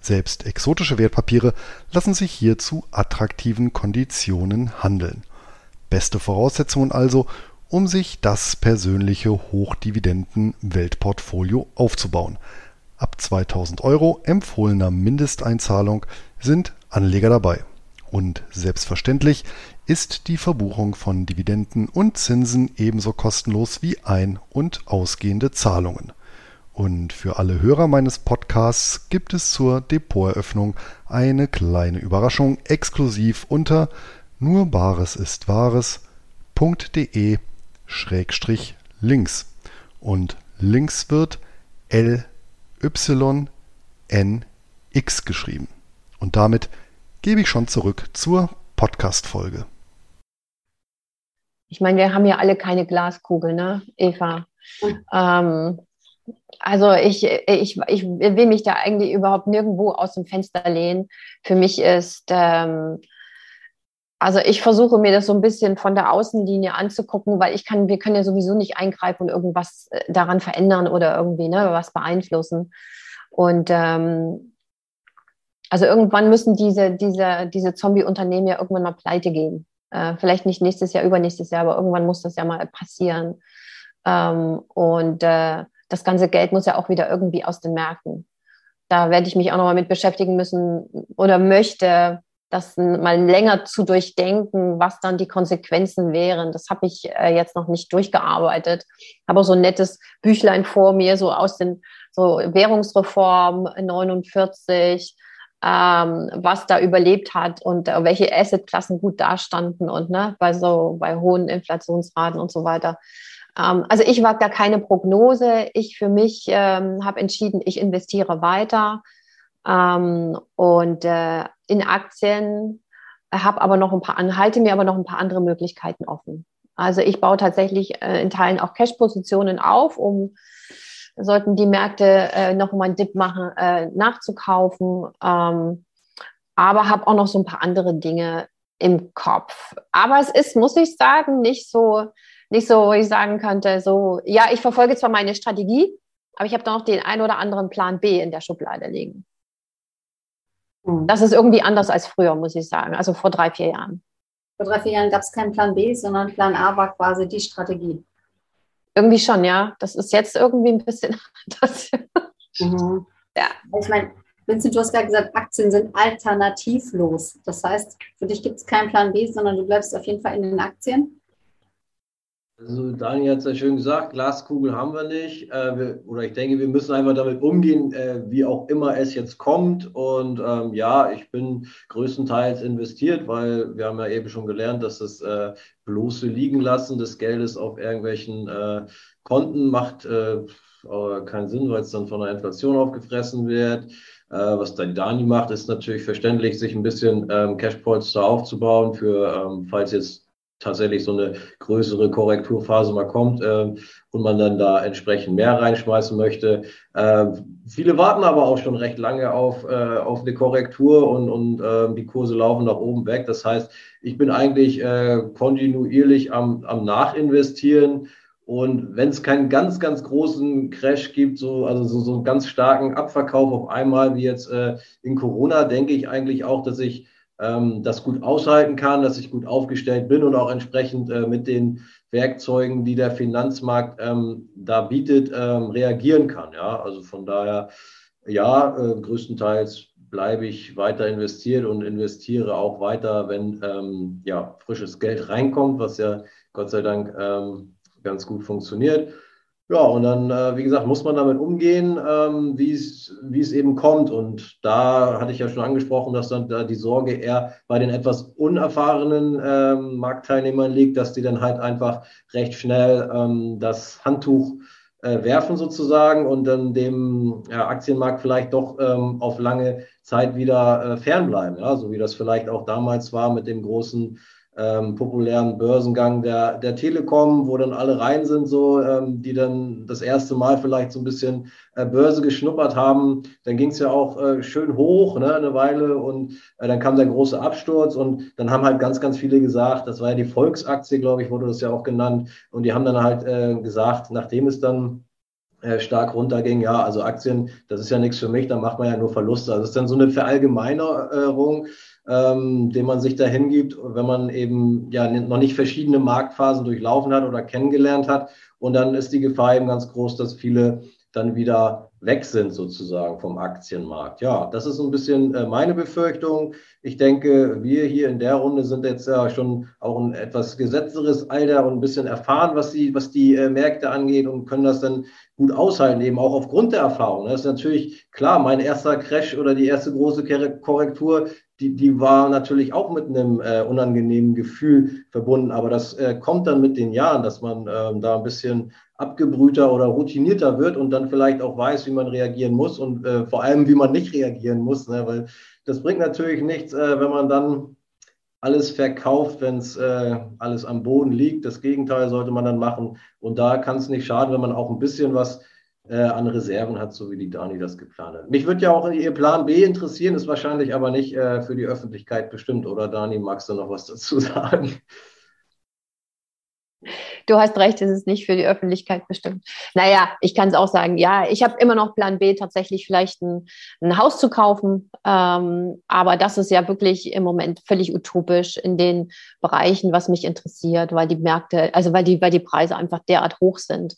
Selbst exotische Wertpapiere lassen sich hier zu attraktiven Konditionen handeln. Beste Voraussetzungen also, um sich das persönliche Hochdividenden-Weltportfolio aufzubauen. Ab 2000 Euro empfohlener Mindesteinzahlung sind Anleger dabei. Und selbstverständlich ist die Verbuchung von Dividenden und Zinsen ebenso kostenlos wie ein- und ausgehende Zahlungen. Und für alle Hörer meines Podcasts gibt es zur Depoteröffnung eine kleine Überraschung exklusiv unter nur Bares ist Wahres.de Schrägstrich links. Und links wird L Y N X geschrieben. Und damit gebe ich schon zurück zur Podcast-Folge. Ich meine, wir haben ja alle keine Glaskugel, ne, Eva? Mhm. Ähm, also ich, ich, ich will mich da eigentlich überhaupt nirgendwo aus dem Fenster lehnen. Für mich ist, ähm, also ich versuche mir das so ein bisschen von der Außenlinie anzugucken, weil ich kann, wir können ja sowieso nicht eingreifen und irgendwas äh, daran verändern oder irgendwie ne, was beeinflussen. Und ähm, also irgendwann müssen diese, diese, diese Zombie-Unternehmen ja irgendwann mal pleite gehen. Äh, vielleicht nicht nächstes Jahr, übernächstes Jahr, aber irgendwann muss das ja mal passieren. Ähm, und äh, das ganze Geld muss ja auch wieder irgendwie aus den Märkten. Da werde ich mich auch nochmal mit beschäftigen müssen oder möchte das mal länger zu durchdenken, was dann die Konsequenzen wären. Das habe ich äh, jetzt noch nicht durchgearbeitet. Habe so ein nettes Büchlein vor mir, so aus den so Währungsreform 49, ähm, was da überlebt hat und äh, welche Assetklassen gut dastanden und ne, bei so bei hohen Inflationsraten und so weiter. Ähm, also ich wage da keine Prognose. Ich für mich ähm, habe entschieden, ich investiere weiter ähm, und äh, in Aktien, habe aber noch ein paar, halte mir aber noch ein paar andere Möglichkeiten offen. Also ich baue tatsächlich äh, in Teilen auch Cash-Positionen auf, um sollten die Märkte äh, noch mal einen Dip machen, äh, nachzukaufen. Ähm, aber habe auch noch so ein paar andere Dinge im Kopf. Aber es ist, muss ich sagen, nicht so, nicht so, wo ich sagen könnte, so, ja, ich verfolge zwar meine Strategie, aber ich habe noch den ein oder anderen Plan B in der Schublade liegen. Mhm. Das ist irgendwie anders als früher, muss ich sagen. Also vor drei, vier Jahren. Vor drei, vier Jahren gab es keinen Plan B, sondern Plan A war quasi die Strategie. Irgendwie schon, ja. Das ist jetzt irgendwie ein bisschen anders. Mhm. Ja. Ich meine, Vincent, du hast gerade gesagt, Aktien sind alternativlos. Das heißt, für dich gibt es keinen Plan B, sondern du bleibst auf jeden Fall in den Aktien. Also Daniel hat es ja schön gesagt, Glaskugel haben wir nicht. Äh, wir, oder ich denke, wir müssen einfach damit umgehen, äh, wie auch immer es jetzt kommt. Und ähm, ja, ich bin größtenteils investiert, weil wir haben ja eben schon gelernt, dass das äh, bloße Liegen lassen des Geldes auf irgendwelchen äh, Konten macht äh, keinen Sinn, weil es dann von der Inflation aufgefressen wird. Äh, was dann Dani macht, ist natürlich verständlich, sich ein bisschen ähm, Cashpolster aufzubauen für, ähm, falls jetzt tatsächlich so eine größere Korrekturphase mal kommt äh, und man dann da entsprechend mehr reinschmeißen möchte. Äh, viele warten aber auch schon recht lange auf, äh, auf eine Korrektur und, und äh, die Kurse laufen nach oben weg. Das heißt, ich bin eigentlich äh, kontinuierlich am, am Nachinvestieren. Und wenn es keinen ganz, ganz großen Crash gibt, so, also so, so einen ganz starken Abverkauf auf einmal wie jetzt äh, in Corona, denke ich eigentlich auch, dass ich ähm, das gut aushalten kann, dass ich gut aufgestellt bin und auch entsprechend äh, mit den Werkzeugen, die der Finanzmarkt ähm, da bietet, ähm, reagieren kann. Ja, also von daher, ja, äh, größtenteils bleibe ich weiter investiert und investiere auch weiter, wenn ähm, ja, frisches Geld reinkommt, was ja Gott sei Dank ähm, ganz gut funktioniert. Ja, und dann, äh, wie gesagt, muss man damit umgehen, ähm, wie es eben kommt. Und da hatte ich ja schon angesprochen, dass dann da die Sorge eher bei den etwas unerfahrenen ähm, Marktteilnehmern liegt, dass die dann halt einfach recht schnell ähm, das Handtuch äh, werfen sozusagen und dann dem ja, Aktienmarkt vielleicht doch ähm, auf lange Zeit wieder äh, fernbleiben. Ja? So wie das vielleicht auch damals war mit dem großen ähm, populären Börsengang der, der Telekom, wo dann alle rein sind, so, ähm, die dann das erste Mal vielleicht so ein bisschen äh, Börse geschnuppert haben. Dann ging es ja auch äh, schön hoch, ne, eine Weile, und äh, dann kam der große Absturz und dann haben halt ganz, ganz viele gesagt, das war ja die Volksaktie, glaube ich, wurde das ja auch genannt. Und die haben dann halt äh, gesagt, nachdem es dann äh, stark runterging, ja, also Aktien, das ist ja nichts für mich, da macht man ja nur Verluste. Also es ist dann so eine Verallgemeinerung ähm, den man sich da hingibt, wenn man eben ja noch nicht verschiedene Marktphasen durchlaufen hat oder kennengelernt hat. Und dann ist die Gefahr eben ganz groß, dass viele dann wieder weg sind sozusagen vom Aktienmarkt. Ja, das ist ein bisschen äh, meine Befürchtung. Ich denke, wir hier in der Runde sind jetzt ja schon auch ein etwas gesetzteres Alter und ein bisschen erfahren, was die, was die äh, Märkte angeht und können das dann gut aushalten, eben auch aufgrund der Erfahrung. Das ist natürlich klar, mein erster Crash oder die erste große Korrektur, die, die war natürlich auch mit einem äh, unangenehmen Gefühl verbunden. Aber das äh, kommt dann mit den Jahren, dass man ähm, da ein bisschen abgebrühter oder routinierter wird und dann vielleicht auch weiß, wie man reagieren muss und äh, vor allem, wie man nicht reagieren muss. Ne? Weil das bringt natürlich nichts, äh, wenn man dann alles verkauft, wenn es äh, alles am Boden liegt. Das Gegenteil sollte man dann machen. Und da kann es nicht schaden, wenn man auch ein bisschen was äh, an Reserven hat, so wie die Dani das geplant hat. Mich würde ja auch Ihr Plan B interessieren, ist wahrscheinlich aber nicht äh, für die Öffentlichkeit bestimmt. Oder Dani, magst du noch was dazu sagen? Du hast recht, es ist nicht für die Öffentlichkeit bestimmt. Naja, ich kann es auch sagen, ja, ich habe immer noch Plan B, tatsächlich vielleicht ein, ein Haus zu kaufen. Ähm, aber das ist ja wirklich im Moment völlig utopisch in den Bereichen, was mich interessiert, weil die Märkte, also weil die, weil die Preise einfach derart hoch sind.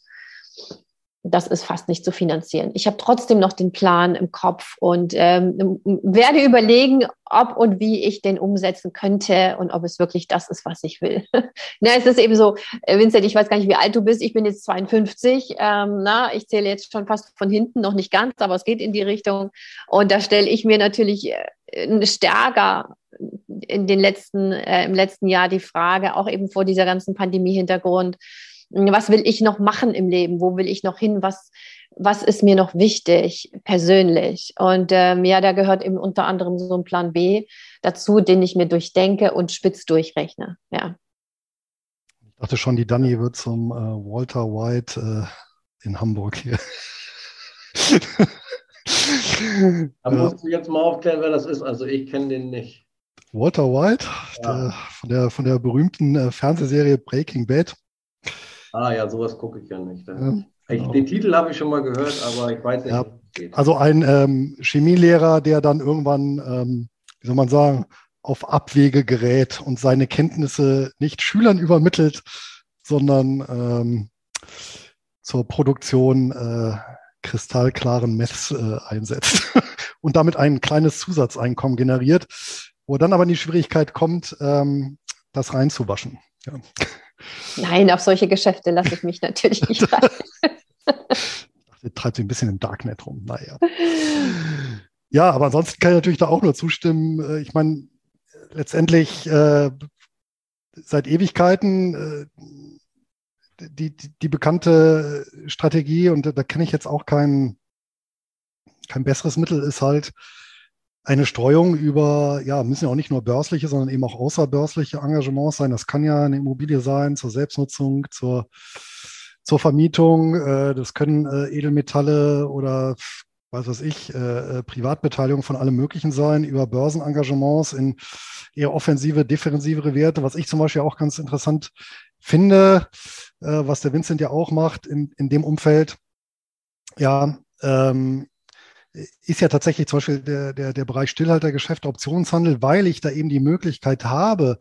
Das ist fast nicht zu finanzieren. Ich habe trotzdem noch den Plan im Kopf und ähm, werde überlegen, ob und wie ich den umsetzen könnte und ob es wirklich das ist, was ich will. na, es ist eben so, äh, Vincent, ich weiß gar nicht, wie alt du bist. Ich bin jetzt 52. Ähm, na, ich zähle jetzt schon fast von hinten, noch nicht ganz, aber es geht in die Richtung. Und da stelle ich mir natürlich äh, stärker in den letzten, äh, im letzten Jahr die Frage, auch eben vor dieser ganzen Pandemie-Hintergrund, was will ich noch machen im Leben? Wo will ich noch hin? Was, was ist mir noch wichtig persönlich? Und ähm, ja, da gehört eben unter anderem so ein Plan B dazu, den ich mir durchdenke und spitz durchrechne. Ja. Ich dachte schon, die Dani wird zum äh, Walter White äh, in Hamburg hier. da musst du jetzt mal aufklären, wer das ist. Also ich kenne den nicht. Walter White, ja. der, von, der, von der berühmten äh, Fernsehserie Breaking Bad. Ah ja, sowas gucke ich ja nicht. Ja, genau. ich, den Titel habe ich schon mal gehört, aber ich weiß nicht, ja. Also ein ähm, Chemielehrer, der dann irgendwann, ähm, wie soll man sagen, auf Abwege gerät und seine Kenntnisse nicht Schülern übermittelt, sondern ähm, zur Produktion äh, kristallklaren Meths äh, einsetzt und damit ein kleines Zusatzeinkommen generiert, wo dann aber in die Schwierigkeit kommt, ähm, das reinzuwaschen. Ja. Nein, auf solche Geschäfte lasse ich mich natürlich nicht rein. Treibt sich ein bisschen im Darknet rum. Naja. Ja, aber ansonsten kann ich natürlich da auch nur zustimmen. Äh, ich meine, letztendlich äh, seit Ewigkeiten äh, die, die, die, bekannte Strategie, und da, da kenne ich jetzt auch kein, kein besseres Mittel, ist halt, eine Streuung über, ja, müssen ja auch nicht nur börsliche, sondern eben auch außerbörsliche Engagements sein. Das kann ja eine Immobilie sein zur Selbstnutzung, zur, zur Vermietung. Äh, das können äh, Edelmetalle oder was weiß ich, äh, Privatbeteiligung von allem Möglichen sein, über Börsenengagements in eher offensive, defensivere Werte, was ich zum Beispiel auch ganz interessant finde, was der Vincent ja auch macht in, in dem Umfeld. Ja, ähm, ist ja tatsächlich zum Beispiel der, der, der Bereich Stillhaltergeschäft, Optionshandel, weil ich da eben die Möglichkeit habe,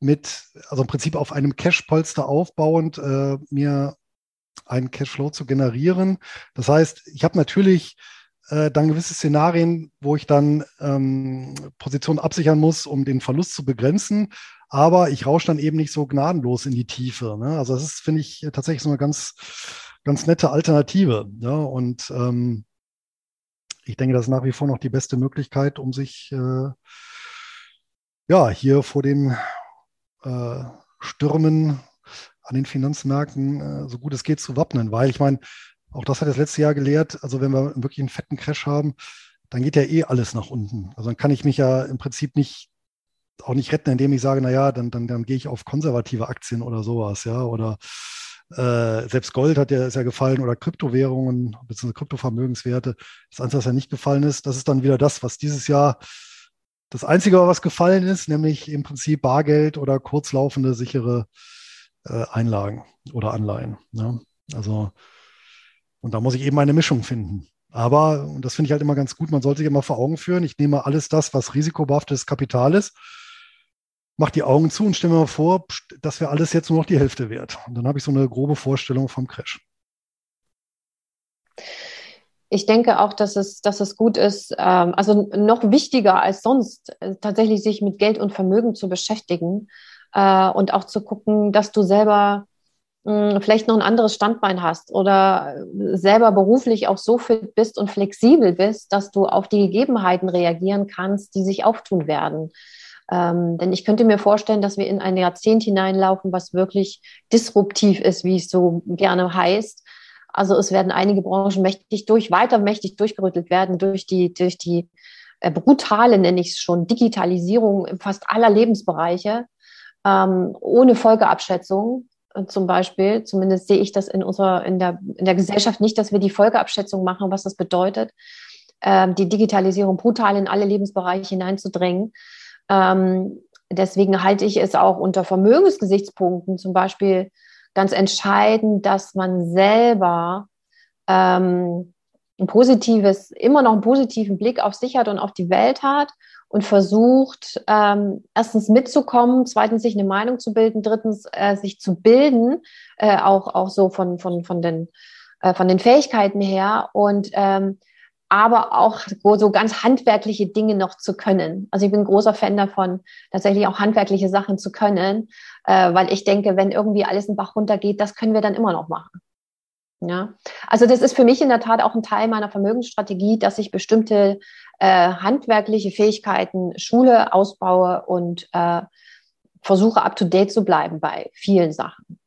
mit, also im Prinzip auf einem Cash-Polster aufbauend, äh, mir einen Cashflow zu generieren. Das heißt, ich habe natürlich äh, dann gewisse Szenarien, wo ich dann ähm, Positionen absichern muss, um den Verlust zu begrenzen. Aber ich rausche dann eben nicht so gnadenlos in die Tiefe. Ne? Also das ist, finde ich, tatsächlich so eine ganz, ganz nette Alternative. Ja? Und ähm, ich denke, das ist nach wie vor noch die beste Möglichkeit, um sich äh, ja hier vor den äh, Stürmen an den Finanzmärkten äh, so gut es geht zu wappnen, weil ich meine, auch das hat das letzte Jahr gelehrt, also wenn wir wirklich einen fetten Crash haben, dann geht ja eh alles nach unten. Also dann kann ich mich ja im Prinzip nicht auch nicht retten, indem ich sage, naja, dann, dann, dann gehe ich auf konservative Aktien oder sowas, ja, oder äh, selbst Gold hat ja, ist ja gefallen oder Kryptowährungen bzw. Kryptovermögenswerte. Das Einzige, was ja nicht gefallen ist, das ist dann wieder das, was dieses Jahr das Einzige, was gefallen ist, nämlich im Prinzip Bargeld oder kurzlaufende sichere äh, Einlagen oder Anleihen. Ja? Also, und da muss ich eben eine Mischung finden. Aber, und das finde ich halt immer ganz gut, man sollte sich immer vor Augen führen, ich nehme alles das, was risikobehaftetes Kapital ist, mach die Augen zu und stelle mir vor, das wäre alles jetzt nur noch die Hälfte wert. Und dann habe ich so eine grobe Vorstellung vom Crash. Ich denke auch, dass es, dass es gut ist, ähm, also noch wichtiger als sonst, äh, tatsächlich sich mit Geld und Vermögen zu beschäftigen äh, und auch zu gucken, dass du selber hm, vielleicht noch ein anderes Standbein hast oder selber beruflich auch so fit bist und flexibel bist, dass du auf die Gegebenheiten reagieren kannst, die sich auftun werden. Ähm, denn ich könnte mir vorstellen, dass wir in ein Jahrzehnt hineinlaufen, was wirklich disruptiv ist, wie es so gerne heißt. Also es werden einige Branchen mächtig durch, weiter mächtig durchgerüttelt werden durch die, durch die äh, brutale, nenne ich es schon, Digitalisierung fast aller Lebensbereiche, ähm, ohne Folgeabschätzung zum Beispiel. Zumindest sehe ich das in unserer, in der, in der Gesellschaft nicht, dass wir die Folgeabschätzung machen, was das bedeutet, ähm, die Digitalisierung brutal in alle Lebensbereiche hineinzudrängen. Ähm, deswegen halte ich es auch unter Vermögensgesichtspunkten zum Beispiel ganz entscheidend, dass man selber ähm, ein positives, immer noch einen positiven Blick auf sich hat und auf die Welt hat und versucht, ähm, erstens mitzukommen, zweitens sich eine Meinung zu bilden, drittens äh, sich zu bilden, äh, auch, auch so von, von, von den äh, von den Fähigkeiten her und ähm, aber auch so ganz handwerkliche Dinge noch zu können. Also ich bin großer Fan davon, tatsächlich auch handwerkliche Sachen zu können, äh, weil ich denke, wenn irgendwie alles in Bach runtergeht, das können wir dann immer noch machen. Ja, also das ist für mich in der Tat auch ein Teil meiner Vermögensstrategie, dass ich bestimmte äh, handwerkliche Fähigkeiten Schule ausbaue und äh, versuche up to date zu bleiben bei vielen Sachen.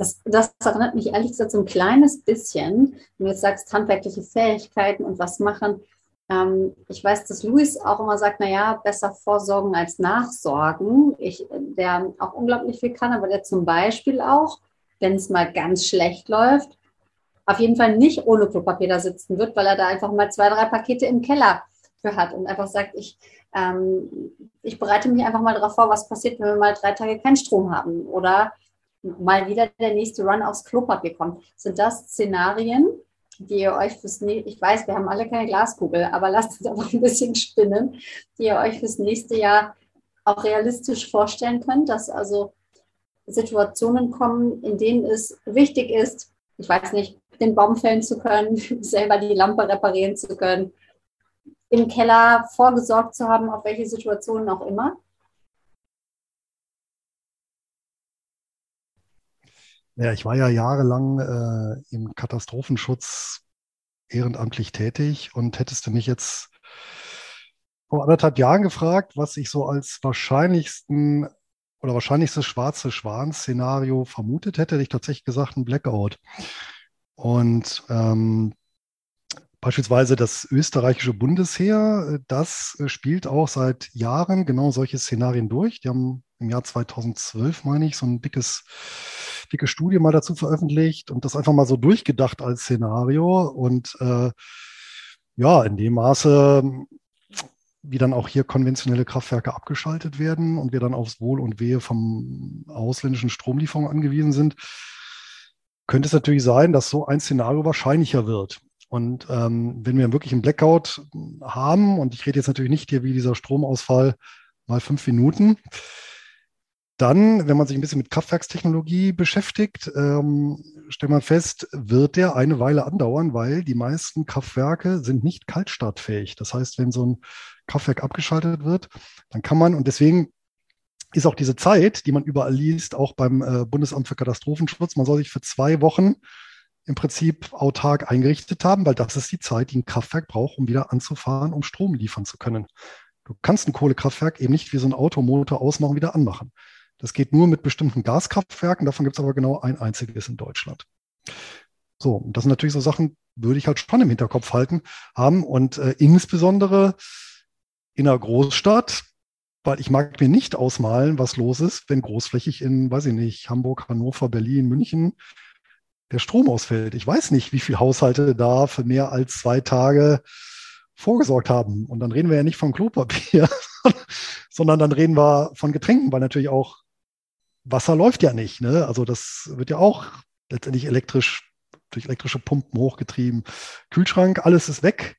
Das, das erinnert mich ehrlich gesagt so ein kleines bisschen, wenn du jetzt sagst, handwerkliche Fähigkeiten und was machen. Ähm, ich weiß, dass Luis auch immer sagt, naja, besser vorsorgen als nachsorgen. Ich, der auch unglaublich viel kann, aber der zum Beispiel auch, wenn es mal ganz schlecht läuft, auf jeden Fall nicht ohne Klopapier da sitzen wird, weil er da einfach mal zwei, drei Pakete im Keller für hat und einfach sagt, ich, ähm, ich bereite mich einfach mal darauf vor, was passiert, wenn wir mal drei Tage keinen Strom haben oder mal wieder der nächste Run aufs Klopapier kommt. Sind das Szenarien, die ihr euch fürs nächste, ich weiß, wir haben alle keine Glaskugel, aber lasst uns einfach ein bisschen spinnen, die ihr euch fürs nächste Jahr auch realistisch vorstellen könnt, dass also Situationen kommen, in denen es wichtig ist, ich weiß nicht, den Baum fällen zu können, selber die Lampe reparieren zu können, im Keller vorgesorgt zu haben, auf welche Situationen auch immer. Ja, ich war ja jahrelang äh, im Katastrophenschutz ehrenamtlich tätig und hättest du mich jetzt vor anderthalb Jahren gefragt, was ich so als wahrscheinlichsten oder wahrscheinlichstes schwarze Schwan-Szenario vermutet hätte, hätte ich tatsächlich gesagt, ein Blackout. Und ähm, beispielsweise das österreichische Bundesheer, äh, das spielt auch seit Jahren genau solche Szenarien durch. Die haben im Jahr 2012, meine ich, so ein dickes dicke Studie mal dazu veröffentlicht und das einfach mal so durchgedacht als Szenario. Und äh, ja, in dem Maße, wie dann auch hier konventionelle Kraftwerke abgeschaltet werden und wir dann aufs Wohl und Wehe vom ausländischen Stromlieferungen angewiesen sind, könnte es natürlich sein, dass so ein Szenario wahrscheinlicher wird. Und ähm, wenn wir wirklich einen Blackout haben, und ich rede jetzt natürlich nicht hier wie dieser Stromausfall mal fünf Minuten, dann, wenn man sich ein bisschen mit Kraftwerkstechnologie beschäftigt, ähm, stellt man fest, wird der eine Weile andauern, weil die meisten Kraftwerke sind nicht kaltstartfähig. Das heißt, wenn so ein Kraftwerk abgeschaltet wird, dann kann man, und deswegen ist auch diese Zeit, die man überall liest, auch beim äh, Bundesamt für Katastrophenschutz, man soll sich für zwei Wochen im Prinzip autark eingerichtet haben, weil das ist die Zeit, die ein Kraftwerk braucht, um wieder anzufahren, um Strom liefern zu können. Du kannst ein Kohlekraftwerk eben nicht wie so ein Automotor ausmachen, wieder anmachen. Das geht nur mit bestimmten Gaskraftwerken, davon gibt es aber genau ein einziges in Deutschland. So, das sind natürlich so Sachen, würde ich halt schon im Hinterkopf halten, haben und äh, insbesondere in einer Großstadt, weil ich mag mir nicht ausmalen, was los ist, wenn großflächig in, weiß ich nicht, Hamburg, Hannover, Berlin, München der Strom ausfällt. Ich weiß nicht, wie viele Haushalte da für mehr als zwei Tage vorgesorgt haben. Und dann reden wir ja nicht von Klopapier, sondern dann reden wir von Getränken, weil natürlich auch Wasser läuft ja nicht. Ne? Also das wird ja auch letztendlich elektrisch durch elektrische Pumpen hochgetrieben. Kühlschrank, alles ist weg.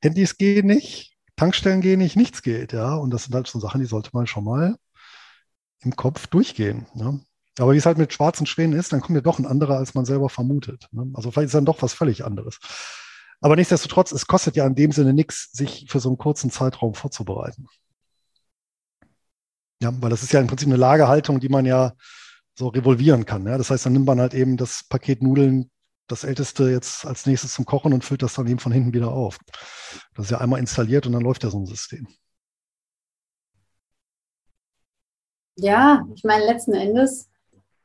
Handys gehen nicht, Tankstellen gehen nicht, nichts geht. Ja, und das sind halt so Sachen, die sollte man schon mal im Kopf durchgehen. Ne? Aber wie es halt mit schwarzen Schwänen ist, dann kommt ja doch ein anderer, als man selber vermutet. Ne? Also vielleicht ist dann doch was völlig anderes. Aber nichtsdestotrotz, es kostet ja in dem Sinne nichts, sich für so einen kurzen Zeitraum vorzubereiten. Ja, weil das ist ja im Prinzip eine Lagerhaltung, die man ja so revolvieren kann. Ja? Das heißt, dann nimmt man halt eben das Paket Nudeln, das älteste jetzt als nächstes zum Kochen und füllt das dann eben von hinten wieder auf. Das ist ja einmal installiert und dann läuft ja so ein System. Ja, ich meine, letzten Endes,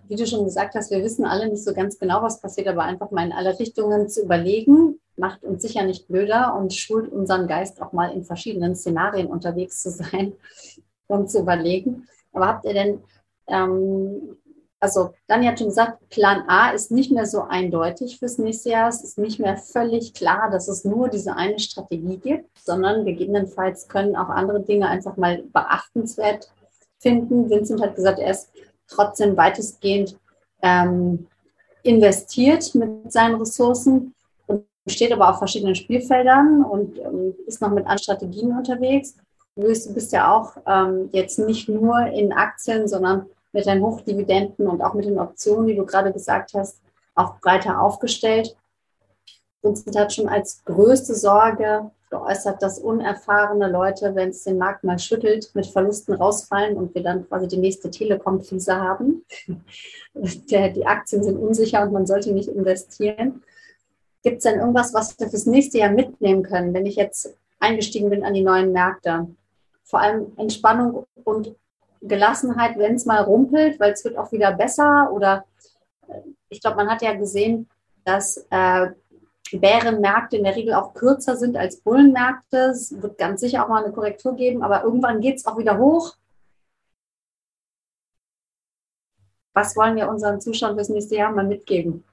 wie du schon gesagt hast, wir wissen alle nicht so ganz genau, was passiert, aber einfach mal in alle Richtungen zu überlegen, macht uns sicher nicht blöder und schult unseren Geist auch mal in verschiedenen Szenarien unterwegs zu sein um zu überlegen. Aber habt ihr denn, ähm, also Dani hat schon gesagt, Plan A ist nicht mehr so eindeutig fürs nächste Jahr. Es ist nicht mehr völlig klar, dass es nur diese eine Strategie gibt, sondern gegebenenfalls können auch andere Dinge einfach mal beachtenswert finden. Vincent hat gesagt, er ist trotzdem weitestgehend ähm, investiert mit seinen Ressourcen und steht aber auf verschiedenen Spielfeldern und ähm, ist noch mit anderen Strategien unterwegs. Du bist ja auch ähm, jetzt nicht nur in Aktien, sondern mit deinen Hochdividenden und auch mit den Optionen, wie du gerade gesagt hast, auch breiter aufgestellt. Vincent hat schon als größte Sorge geäußert, dass unerfahrene Leute, wenn es den Markt mal schüttelt, mit Verlusten rausfallen und wir dann quasi die nächste Telekom-Krise haben. Die Aktien sind unsicher und man sollte nicht investieren. Gibt es denn irgendwas, was wir fürs nächste Jahr mitnehmen können, wenn ich jetzt eingestiegen bin an die neuen Märkte? Vor allem Entspannung und Gelassenheit, wenn es mal rumpelt, weil es wird auch wieder besser. Oder äh, ich glaube, man hat ja gesehen, dass äh, Bärenmärkte in der Regel auch kürzer sind als Bullenmärkte. Es wird ganz sicher auch mal eine Korrektur geben, aber irgendwann geht es auch wieder hoch. Was wollen wir unseren Zuschauern fürs nächste Jahr mal mitgeben?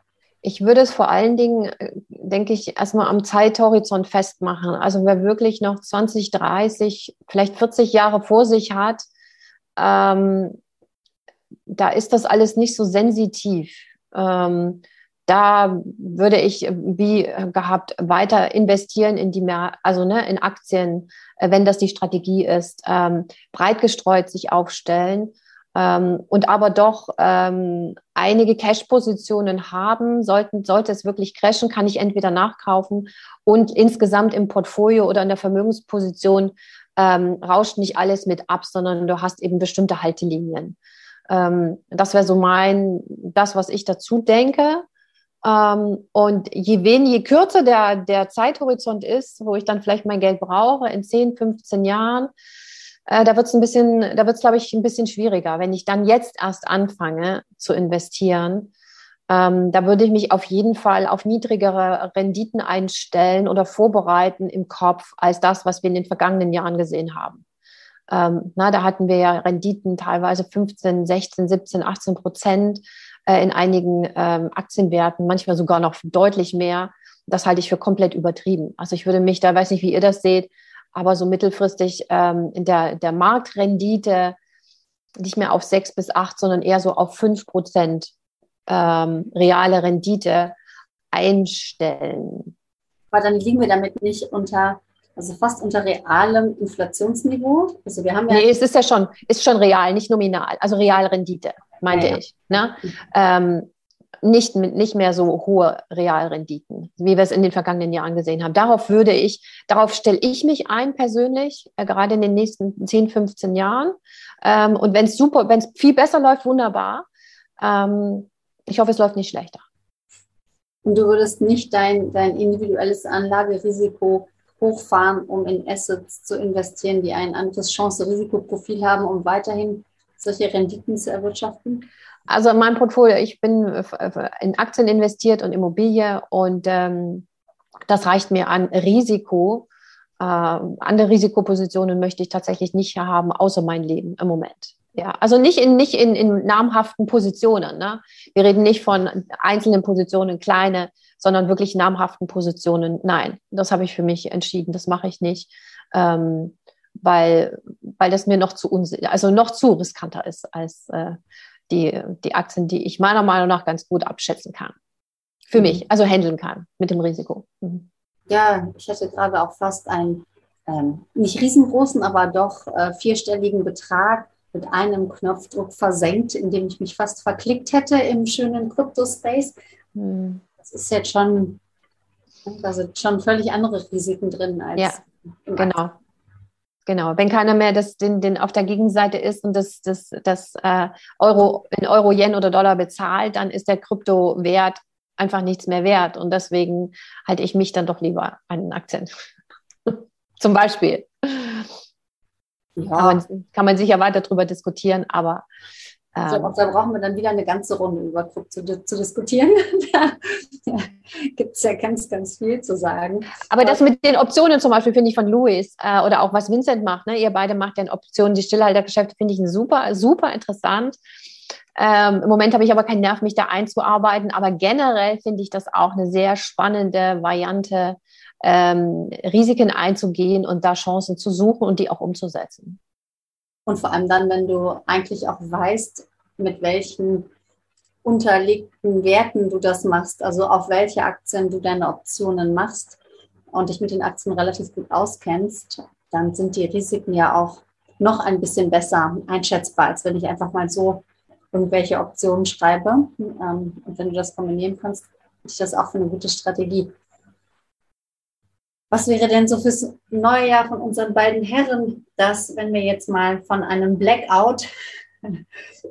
Ich würde es vor allen Dingen, äh, denke ich, erstmal am Zeithorizont festmachen. Also wer wirklich noch 20, 30, vielleicht 40 Jahre vor sich hat, ähm, da ist das alles nicht so sensitiv. Ähm, da würde ich wie gehabt weiter investieren in die mehr, also ne, in Aktien, äh, wenn das die Strategie ist, ähm, breit gestreut sich aufstellen ähm, und aber doch ähm, einige Cash-Positionen haben. Sollten, sollte es wirklich crashen, kann ich entweder nachkaufen und insgesamt im Portfolio oder in der Vermögensposition ähm, rauscht nicht alles mit ab, sondern du hast eben bestimmte Haltelinien. Ähm, das wäre so mein, das, was ich dazu denke. Ähm, und je weniger, je kürzer der, der Zeithorizont ist, wo ich dann vielleicht mein Geld brauche, in 10, 15 Jahren, äh, da wird es ein bisschen, da wird es, glaube ich, ein bisschen schwieriger. Wenn ich dann jetzt erst anfange zu investieren, ähm, da würde ich mich auf jeden Fall auf niedrigere Renditen einstellen oder vorbereiten im Kopf als das, was wir in den vergangenen Jahren gesehen haben. Ähm, na, da hatten wir ja Renditen teilweise 15, 16, 17, 18 Prozent äh, in einigen ähm, Aktienwerten, manchmal sogar noch deutlich mehr. Das halte ich für komplett übertrieben. Also ich würde mich da, weiß nicht, wie ihr das seht, aber so mittelfristig ähm, in der, der Marktrendite nicht mehr auf sechs bis acht, sondern eher so auf fünf Prozent ähm, reale Rendite einstellen. Aber dann liegen wir damit nicht unter, also fast unter realem Inflationsniveau. Also wir haben ja. Nee, es ist ja schon, ist schon real, nicht nominal, also Realrendite meinte ja, ja. ich. Ne? Ähm, nicht, nicht mehr so hohe Realrenditen, wie wir es in den vergangenen Jahren gesehen haben. Darauf würde ich, darauf stelle ich mich ein persönlich, äh, gerade in den nächsten 10, 15 Jahren. Ähm, und wenn es super, wenn es viel besser läuft, wunderbar. Ähm, ich hoffe, es läuft nicht schlechter. Und du würdest nicht dein, dein individuelles Anlagerisiko hochfahren, um in Assets zu investieren, die ein anderes Chance-Risikoprofil haben, um weiterhin solche Renditen zu erwirtschaften? Also in meinem Portfolio, ich bin in Aktien investiert und Immobilie und ähm, das reicht mir an Risiko. Äh, andere Risikopositionen möchte ich tatsächlich nicht haben, außer mein Leben im Moment. Ja, also nicht in, nicht in, in namhaften Positionen. Ne? Wir reden nicht von einzelnen Positionen, kleine, sondern wirklich namhaften Positionen. Nein, das habe ich für mich entschieden. Das mache ich nicht. Ähm, weil, weil das mir noch zu also noch zu riskanter ist als äh, die, die Aktien, die ich meiner Meinung nach ganz gut abschätzen kann. Für mhm. mich, also handeln kann mit dem Risiko. Mhm. Ja, ich hatte gerade auch fast einen ähm, nicht riesengroßen, aber doch äh, vierstelligen Betrag mit einem Knopfdruck versenkt, indem ich mich fast verklickt hätte im schönen Crypto-Space. Mhm. Das ist jetzt schon, da sind schon völlig andere Risiken drin als. Ja, genau. Genau, wenn keiner mehr das, den, den auf der Gegenseite ist und das, das, das äh, Euro in Euro, Yen oder Dollar bezahlt, dann ist der Kryptowert einfach nichts mehr wert. Und deswegen halte ich mich dann doch lieber an den Aktien. Zum Beispiel. Ja. Kann, man, kann man sicher weiter darüber diskutieren, aber also, ähm, da brauchen wir dann wieder eine ganze Runde über Krypto zu, zu diskutieren. da, gibt es ja ganz, ganz viel zu sagen. Aber das mit den Optionen zum Beispiel finde ich von Louis äh, oder auch was Vincent macht, ne? ihr beide macht ja Optionen, die Stillhaltergeschäfte finde ich super, super interessant. Ähm, Im Moment habe ich aber keinen Nerv, mich da einzuarbeiten, aber generell finde ich das auch eine sehr spannende Variante, ähm, Risiken einzugehen und da Chancen zu suchen und die auch umzusetzen. Und vor allem dann, wenn du eigentlich auch weißt, mit welchen unterlegten Werten du das machst, also auf welche Aktien du deine Optionen machst und dich mit den Aktien relativ gut auskennst, dann sind die Risiken ja auch noch ein bisschen besser einschätzbar, als wenn ich einfach mal so irgendwelche Optionen schreibe. Ähm, und wenn du das kombinieren kannst, ich das auch für eine gute Strategie. Was wäre denn so fürs neue Jahr von unseren beiden Herren, dass, wenn wir jetzt mal von einem Blackout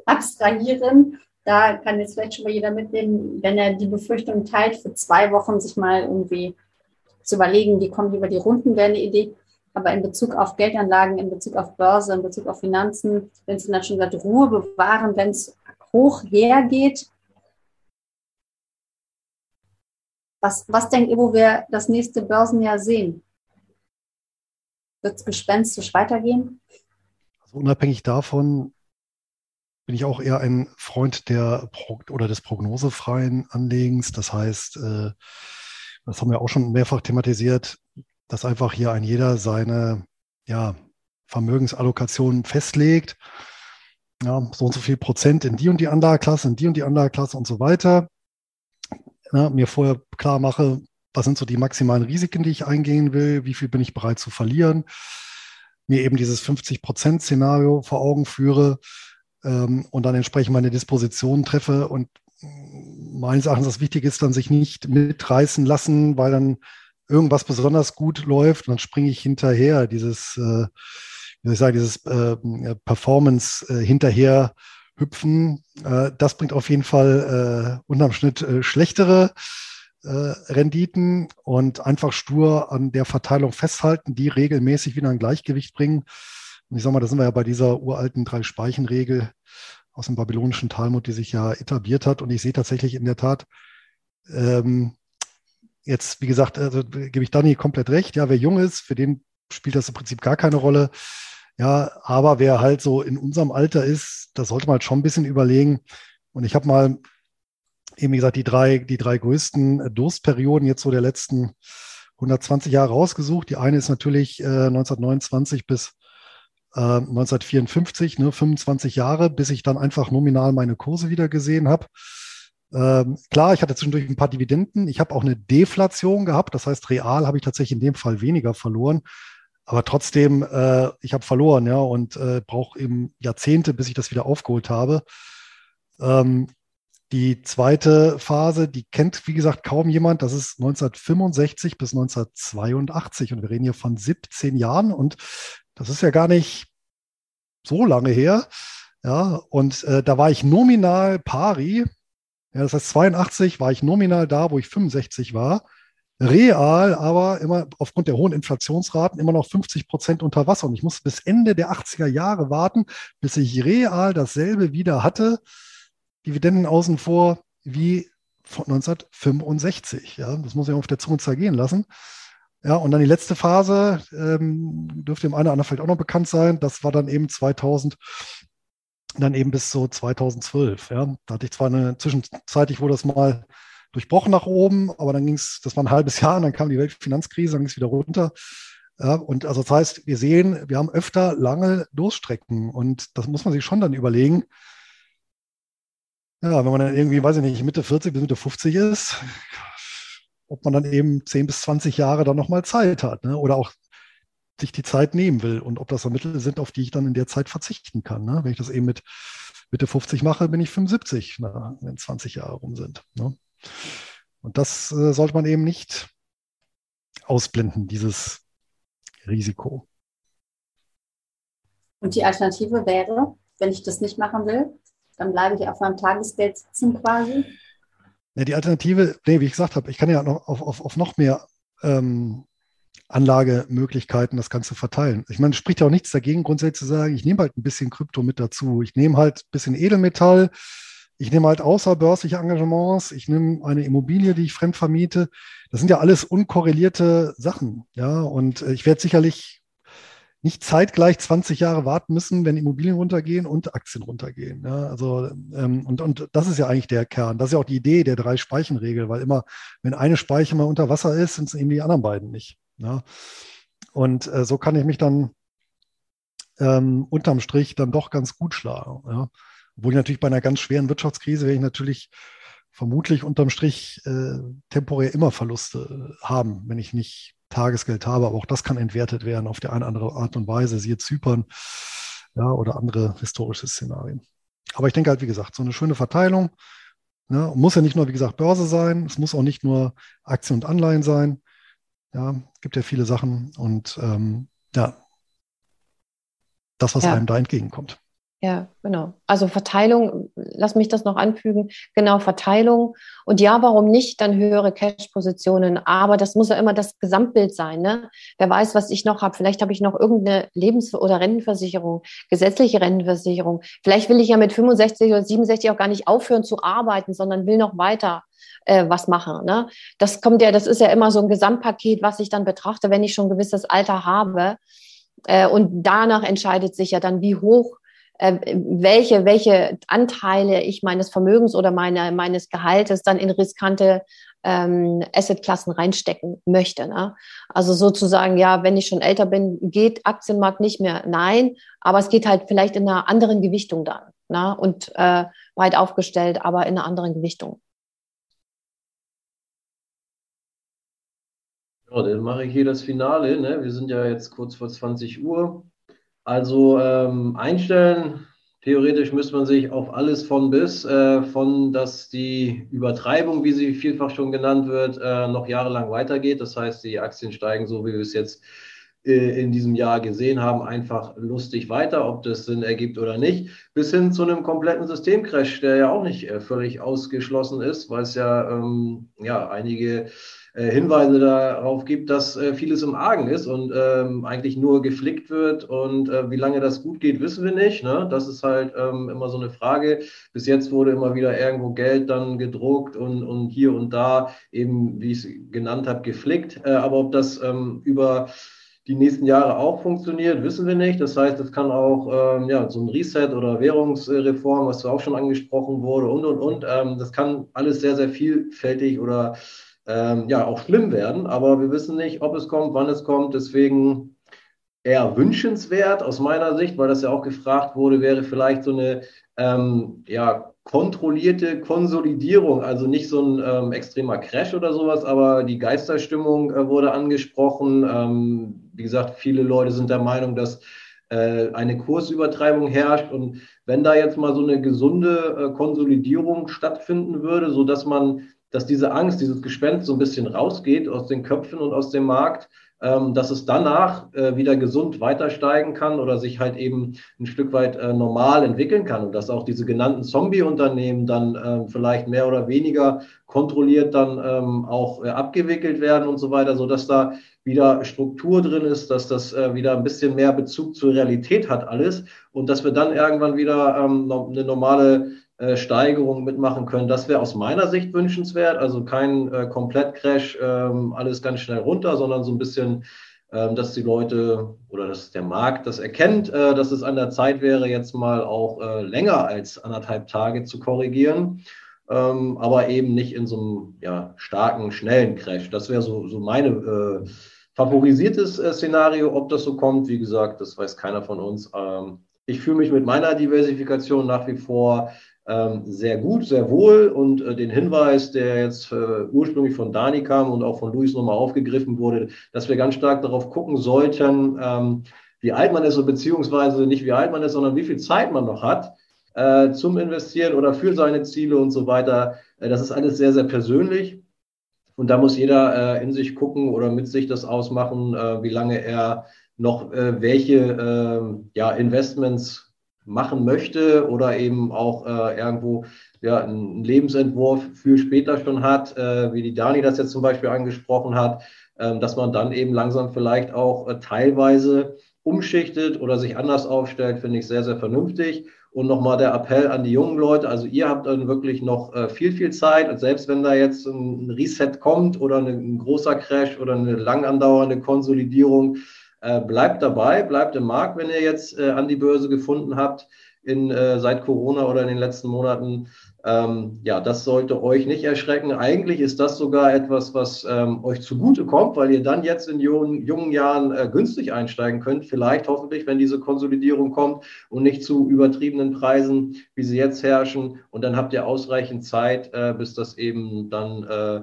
abstrahieren, da kann jetzt vielleicht schon mal jeder mitnehmen, wenn er die Befürchtung teilt, für zwei Wochen sich mal irgendwie zu überlegen, wie wir über die Runden, wäre eine Idee. Aber in Bezug auf Geldanlagen, in Bezug auf Börse, in Bezug auf Finanzen, wenn es dann schon gesagt, Ruhe bewahren, wenn es hoch hergeht. Was, was denkt ihr, wo wir das nächste Börsenjahr sehen? Wird es gespenstisch weitergehen? Also unabhängig davon bin ich auch eher ein Freund der Pro oder des prognosefreien Anlegens. Das heißt, äh, das haben wir auch schon mehrfach thematisiert, dass einfach hier ein jeder seine ja, Vermögensallokation festlegt. Ja, so und so viel Prozent in die und die Anlageklasse, in die und die Anlageklasse und so weiter. Ja, mir vorher klar mache, was sind so die maximalen Risiken, die ich eingehen will, wie viel bin ich bereit zu verlieren, mir eben dieses 50-Prozent-Szenario vor Augen führe ähm, und dann entsprechend meine Dispositionen treffe und meines Erachtens das Wichtige ist dann, sich nicht mitreißen lassen, weil dann irgendwas besonders gut läuft und dann springe ich hinterher, dieses, äh, wie soll ich sagen, dieses äh, Performance äh, hinterher hüpfen. Äh, das bringt auf jeden Fall äh, unterm Schnitt äh, schlechtere äh, Renditen und einfach stur an der Verteilung festhalten, die regelmäßig wieder ein Gleichgewicht bringen. Und ich sage mal, da sind wir ja bei dieser uralten Drei-Speichen-Regel aus dem babylonischen Talmud, die sich ja etabliert hat. Und ich sehe tatsächlich in der Tat, ähm, jetzt, wie gesagt, also, gebe ich Dani komplett recht. Ja, wer jung ist, für den spielt das im Prinzip gar keine Rolle. Ja, aber wer halt so in unserem Alter ist, das sollte man halt schon ein bisschen überlegen. Und ich habe mal eben gesagt die drei, die drei größten Durstperioden jetzt so der letzten 120 Jahre rausgesucht. Die eine ist natürlich äh, 1929 bis 1954, äh, ne, 25 Jahre, bis ich dann einfach nominal meine Kurse wieder gesehen habe. Ähm, klar, ich hatte zwischendurch ein paar Dividenden. Ich habe auch eine Deflation gehabt. Das heißt, real habe ich tatsächlich in dem Fall weniger verloren. Aber trotzdem, äh, ich habe verloren, ja, und äh, brauche eben Jahrzehnte, bis ich das wieder aufgeholt habe. Ähm, die zweite Phase, die kennt, wie gesagt, kaum jemand. Das ist 1965 bis 1982. Und wir reden hier von 17 Jahren. Und das ist ja gar nicht so lange her. Ja, und äh, da war ich nominal pari. Ja, das heißt, 82 war ich nominal da, wo ich 65 war. Real aber immer aufgrund der hohen Inflationsraten immer noch 50 Prozent unter Wasser. Und ich musste bis Ende der 80er Jahre warten, bis ich real dasselbe wieder hatte. Dividenden außen vor wie von 1965. Ja, das muss ich auf der Zunge zergehen lassen. Ja, und dann die letzte Phase, ähm, dürfte dem einen oder anderen vielleicht auch noch bekannt sein, das war dann eben 2000, dann eben bis so 2012. Ja. Da hatte ich zwar eine zwischenzeitlich wurde das mal durchbrochen nach oben, aber dann ging es, das war ein halbes Jahr und dann kam die Weltfinanzkrise, dann ging es wieder runter. Ja, und also das heißt, wir sehen, wir haben öfter lange Durststrecken und das muss man sich schon dann überlegen. Ja, wenn man dann irgendwie, weiß ich nicht, Mitte 40 bis Mitte 50 ist, ob man dann eben 10 bis 20 Jahre dann nochmal Zeit hat ne? oder auch sich die Zeit nehmen will und ob das so Mittel sind, auf die ich dann in der Zeit verzichten kann. Ne? Wenn ich das eben mit Mitte 50 mache, bin ich 75, na, wenn 20 Jahre rum sind. Ne? Und das äh, sollte man eben nicht ausblenden, dieses Risiko. Und die Alternative wäre, wenn ich das nicht machen will, dann bleibe ich auf meinem Tagesgeld sitzen quasi. Ja, die Alternative, nee, wie ich gesagt habe, ich kann ja noch auf, auf, auf noch mehr ähm, Anlagemöglichkeiten das Ganze verteilen. Ich meine, es spricht ja auch nichts dagegen, grundsätzlich zu sagen, ich nehme halt ein bisschen Krypto mit dazu. Ich nehme halt ein bisschen Edelmetall. Ich nehme halt außerbörsliche Engagements. Ich nehme eine Immobilie, die ich fremd vermiete. Das sind ja alles unkorrelierte Sachen. Ja, und äh, ich werde sicherlich nicht zeitgleich 20 Jahre warten müssen, wenn Immobilien runtergehen und Aktien runtergehen. Ja, also, ähm, und, und das ist ja eigentlich der Kern. Das ist ja auch die Idee der drei Speichenregel, weil immer, wenn eine Speiche mal unter Wasser ist, sind es eben die anderen beiden nicht. Ja. Und äh, so kann ich mich dann ähm, unterm Strich dann doch ganz gut schlagen. Ja. Obwohl ich natürlich bei einer ganz schweren Wirtschaftskrise werde ich natürlich vermutlich unterm Strich äh, temporär immer Verluste haben, wenn ich nicht Tagesgeld habe, aber auch das kann entwertet werden auf die eine oder andere Art und Weise, siehe Zypern ja, oder andere historische Szenarien. aber ich denke halt, wie gesagt, so eine schöne Verteilung. Ne, muss ja nicht nur, wie gesagt, Börse sein, es muss auch nicht nur Aktien und Anleihen sein. Ja, gibt ja viele Sachen und ähm, ja, das, was ja. einem da entgegenkommt. Ja, genau. Also Verteilung, lass mich das noch anfügen. Genau, Verteilung. Und ja, warum nicht dann höhere Cash-Positionen? Aber das muss ja immer das Gesamtbild sein. Ne? Wer weiß, was ich noch habe. Vielleicht habe ich noch irgendeine Lebens- oder Rentenversicherung, gesetzliche Rentenversicherung. Vielleicht will ich ja mit 65 oder 67 auch gar nicht aufhören zu arbeiten, sondern will noch weiter äh, was machen. Ne? Das kommt ja, das ist ja immer so ein Gesamtpaket, was ich dann betrachte, wenn ich schon ein gewisses Alter habe. Äh, und danach entscheidet sich ja dann, wie hoch welche, welche Anteile ich meines Vermögens oder meine, meines Gehaltes dann in riskante ähm, Assetklassen reinstecken möchte. Ne? Also sozusagen, ja, wenn ich schon älter bin, geht Aktienmarkt nicht mehr. Nein, aber es geht halt vielleicht in einer anderen Gewichtung dann. Ne? Und äh, weit aufgestellt, aber in einer anderen Gewichtung. Ja, dann mache ich hier das Finale. Ne? Wir sind ja jetzt kurz vor 20 Uhr. Also ähm, einstellen, theoretisch müsste man sich auf alles von bis, äh, von dass die Übertreibung, wie sie vielfach schon genannt wird, äh, noch jahrelang weitergeht. Das heißt, die Aktien steigen so, wie wir es jetzt äh, in diesem Jahr gesehen haben, einfach lustig weiter, ob das Sinn ergibt oder nicht, bis hin zu einem kompletten Systemcrash, der ja auch nicht äh, völlig ausgeschlossen ist, weil es ja, ähm, ja einige Hinweise darauf gibt, dass äh, vieles im Argen ist und ähm, eigentlich nur geflickt wird. Und äh, wie lange das gut geht, wissen wir nicht. Ne? Das ist halt ähm, immer so eine Frage. Bis jetzt wurde immer wieder irgendwo Geld dann gedruckt und, und hier und da eben, wie ich es genannt habe, geflickt. Äh, aber ob das ähm, über die nächsten Jahre auch funktioniert, wissen wir nicht. Das heißt, es kann auch ähm, ja, so ein Reset oder Währungsreform, was auch schon angesprochen wurde und, und, und. Ähm, das kann alles sehr, sehr vielfältig oder ähm, ja auch schlimm werden. Aber wir wissen nicht, ob es kommt, wann es kommt. Deswegen eher wünschenswert aus meiner Sicht, weil das ja auch gefragt wurde, wäre vielleicht so eine ähm, ja, kontrollierte Konsolidierung, also nicht so ein ähm, extremer Crash oder sowas, aber die Geisterstimmung äh, wurde angesprochen. Ähm, wie gesagt, viele Leute sind der Meinung, dass äh, eine Kursübertreibung herrscht und wenn da jetzt mal so eine gesunde äh, Konsolidierung stattfinden würde, so dass man dass diese Angst, dieses Gespenst so ein bisschen rausgeht aus den Köpfen und aus dem Markt, ähm, dass es danach äh, wieder gesund weiter steigen kann oder sich halt eben ein Stück weit äh, normal entwickeln kann und dass auch diese genannten Zombie-Unternehmen dann äh, vielleicht mehr oder weniger kontrolliert dann ähm, auch äh, abgewickelt werden und so weiter, so dass da wieder Struktur drin ist, dass das äh, wieder ein bisschen mehr Bezug zur Realität hat alles und dass wir dann irgendwann wieder ähm, eine normale äh, Steigerung mitmachen können. Das wäre aus meiner Sicht wünschenswert. Also kein äh, Komplettcrash, ähm, alles ganz schnell runter, sondern so ein bisschen, ähm, dass die Leute oder dass der Markt das erkennt, äh, dass es an der Zeit wäre, jetzt mal auch äh, länger als anderthalb Tage zu korrigieren. Ähm, aber eben nicht in so einem ja, starken, schnellen Crash. Das wäre so, so meine äh, favorisiertes äh, Szenario. Ob das so kommt, wie gesagt, das weiß keiner von uns. Ähm, ich fühle mich mit meiner Diversifikation nach wie vor sehr gut, sehr wohl. Und äh, den Hinweis, der jetzt äh, ursprünglich von Dani kam und auch von Luis nochmal aufgegriffen wurde, dass wir ganz stark darauf gucken sollten, ähm, wie alt man ist, beziehungsweise nicht wie alt man ist, sondern wie viel Zeit man noch hat äh, zum Investieren oder für seine Ziele und so weiter. Äh, das ist alles sehr, sehr persönlich. Und da muss jeder äh, in sich gucken oder mit sich das ausmachen, äh, wie lange er noch welche ähm, ja, Investments machen möchte oder eben auch äh, irgendwo ja, einen Lebensentwurf für später schon hat, äh, wie die Dani das jetzt zum Beispiel angesprochen hat, äh, dass man dann eben langsam vielleicht auch äh, teilweise umschichtet oder sich anders aufstellt, finde ich sehr, sehr vernünftig. Und nochmal der Appell an die jungen Leute, also ihr habt dann wirklich noch äh, viel, viel Zeit. Und selbst wenn da jetzt ein Reset kommt oder ein großer Crash oder eine lang andauernde Konsolidierung, äh, bleibt dabei, bleibt im Markt, wenn ihr jetzt äh, an die Börse gefunden habt in, äh, seit Corona oder in den letzten Monaten. Ähm, ja, das sollte euch nicht erschrecken. Eigentlich ist das sogar etwas, was ähm, euch zugute kommt, weil ihr dann jetzt in jungen, jungen Jahren äh, günstig einsteigen könnt. Vielleicht hoffentlich, wenn diese Konsolidierung kommt und nicht zu übertriebenen Preisen, wie sie jetzt herrschen. Und dann habt ihr ausreichend Zeit, äh, bis das eben dann äh,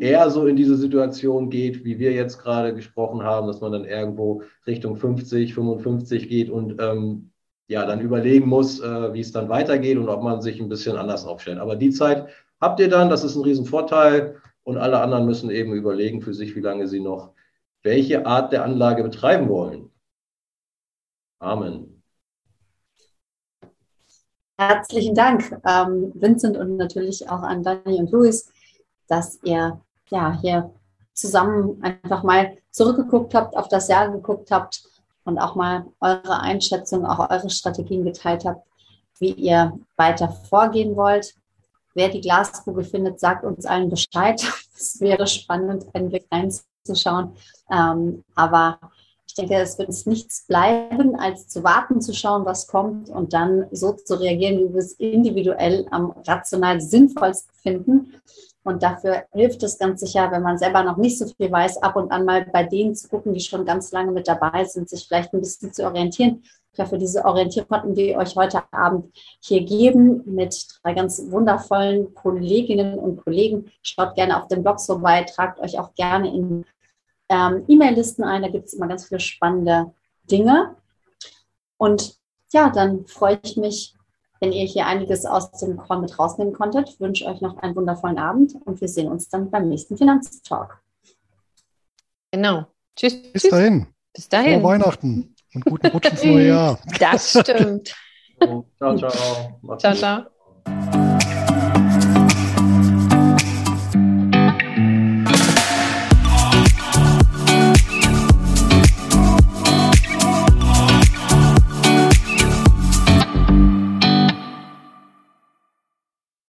eher so in diese Situation geht, wie wir jetzt gerade gesprochen haben, dass man dann irgendwo Richtung 50, 55 geht und ähm, ja, dann überlegen muss, äh, wie es dann weitergeht und ob man sich ein bisschen anders aufstellt. Aber die Zeit habt ihr dann, das ist ein Riesenvorteil und alle anderen müssen eben überlegen für sich, wie lange sie noch welche Art der Anlage betreiben wollen. Amen. Herzlichen Dank, ähm, Vincent und natürlich auch an Dani und Luis, dass ihr ja hier zusammen einfach mal zurückgeguckt habt, auf das Jahr geguckt habt und auch mal eure Einschätzung, auch eure Strategien geteilt habt, wie ihr weiter vorgehen wollt. Wer die Glaskugel findet, sagt uns allen Bescheid. Es wäre spannend, einen Blick reinzuschauen. Ähm, aber ich denke, es wird uns nichts bleiben, als zu warten, zu schauen, was kommt und dann so zu reagieren, wie wir es individuell am rational sinnvollsten finden. Und dafür hilft es ganz sicher, wenn man selber noch nicht so viel weiß, ab und an mal bei denen zu gucken, die schon ganz lange mit dabei sind, sich vielleicht ein bisschen zu orientieren. Ich hoffe, diese Orientierung konnten wir euch heute Abend hier geben mit drei ganz wundervollen Kolleginnen und Kollegen. Schaut gerne auf den Blogs vorbei, tragt euch auch gerne in ähm, E-Mail-Listen ein. Da gibt es immer ganz viele spannende Dinge. Und ja, dann freue ich mich, wenn ihr hier einiges aus dem Call mit rausnehmen konntet. Ich wünsche euch noch einen wundervollen Abend und wir sehen uns dann beim nächsten Finanztalk. Genau. Tschüss. Bis tschüss. dahin. Bis dahin. Frohe Weihnachten und guten Rutsch ins neue Jahr. Das stimmt. ciao, ciao. ciao, ciao.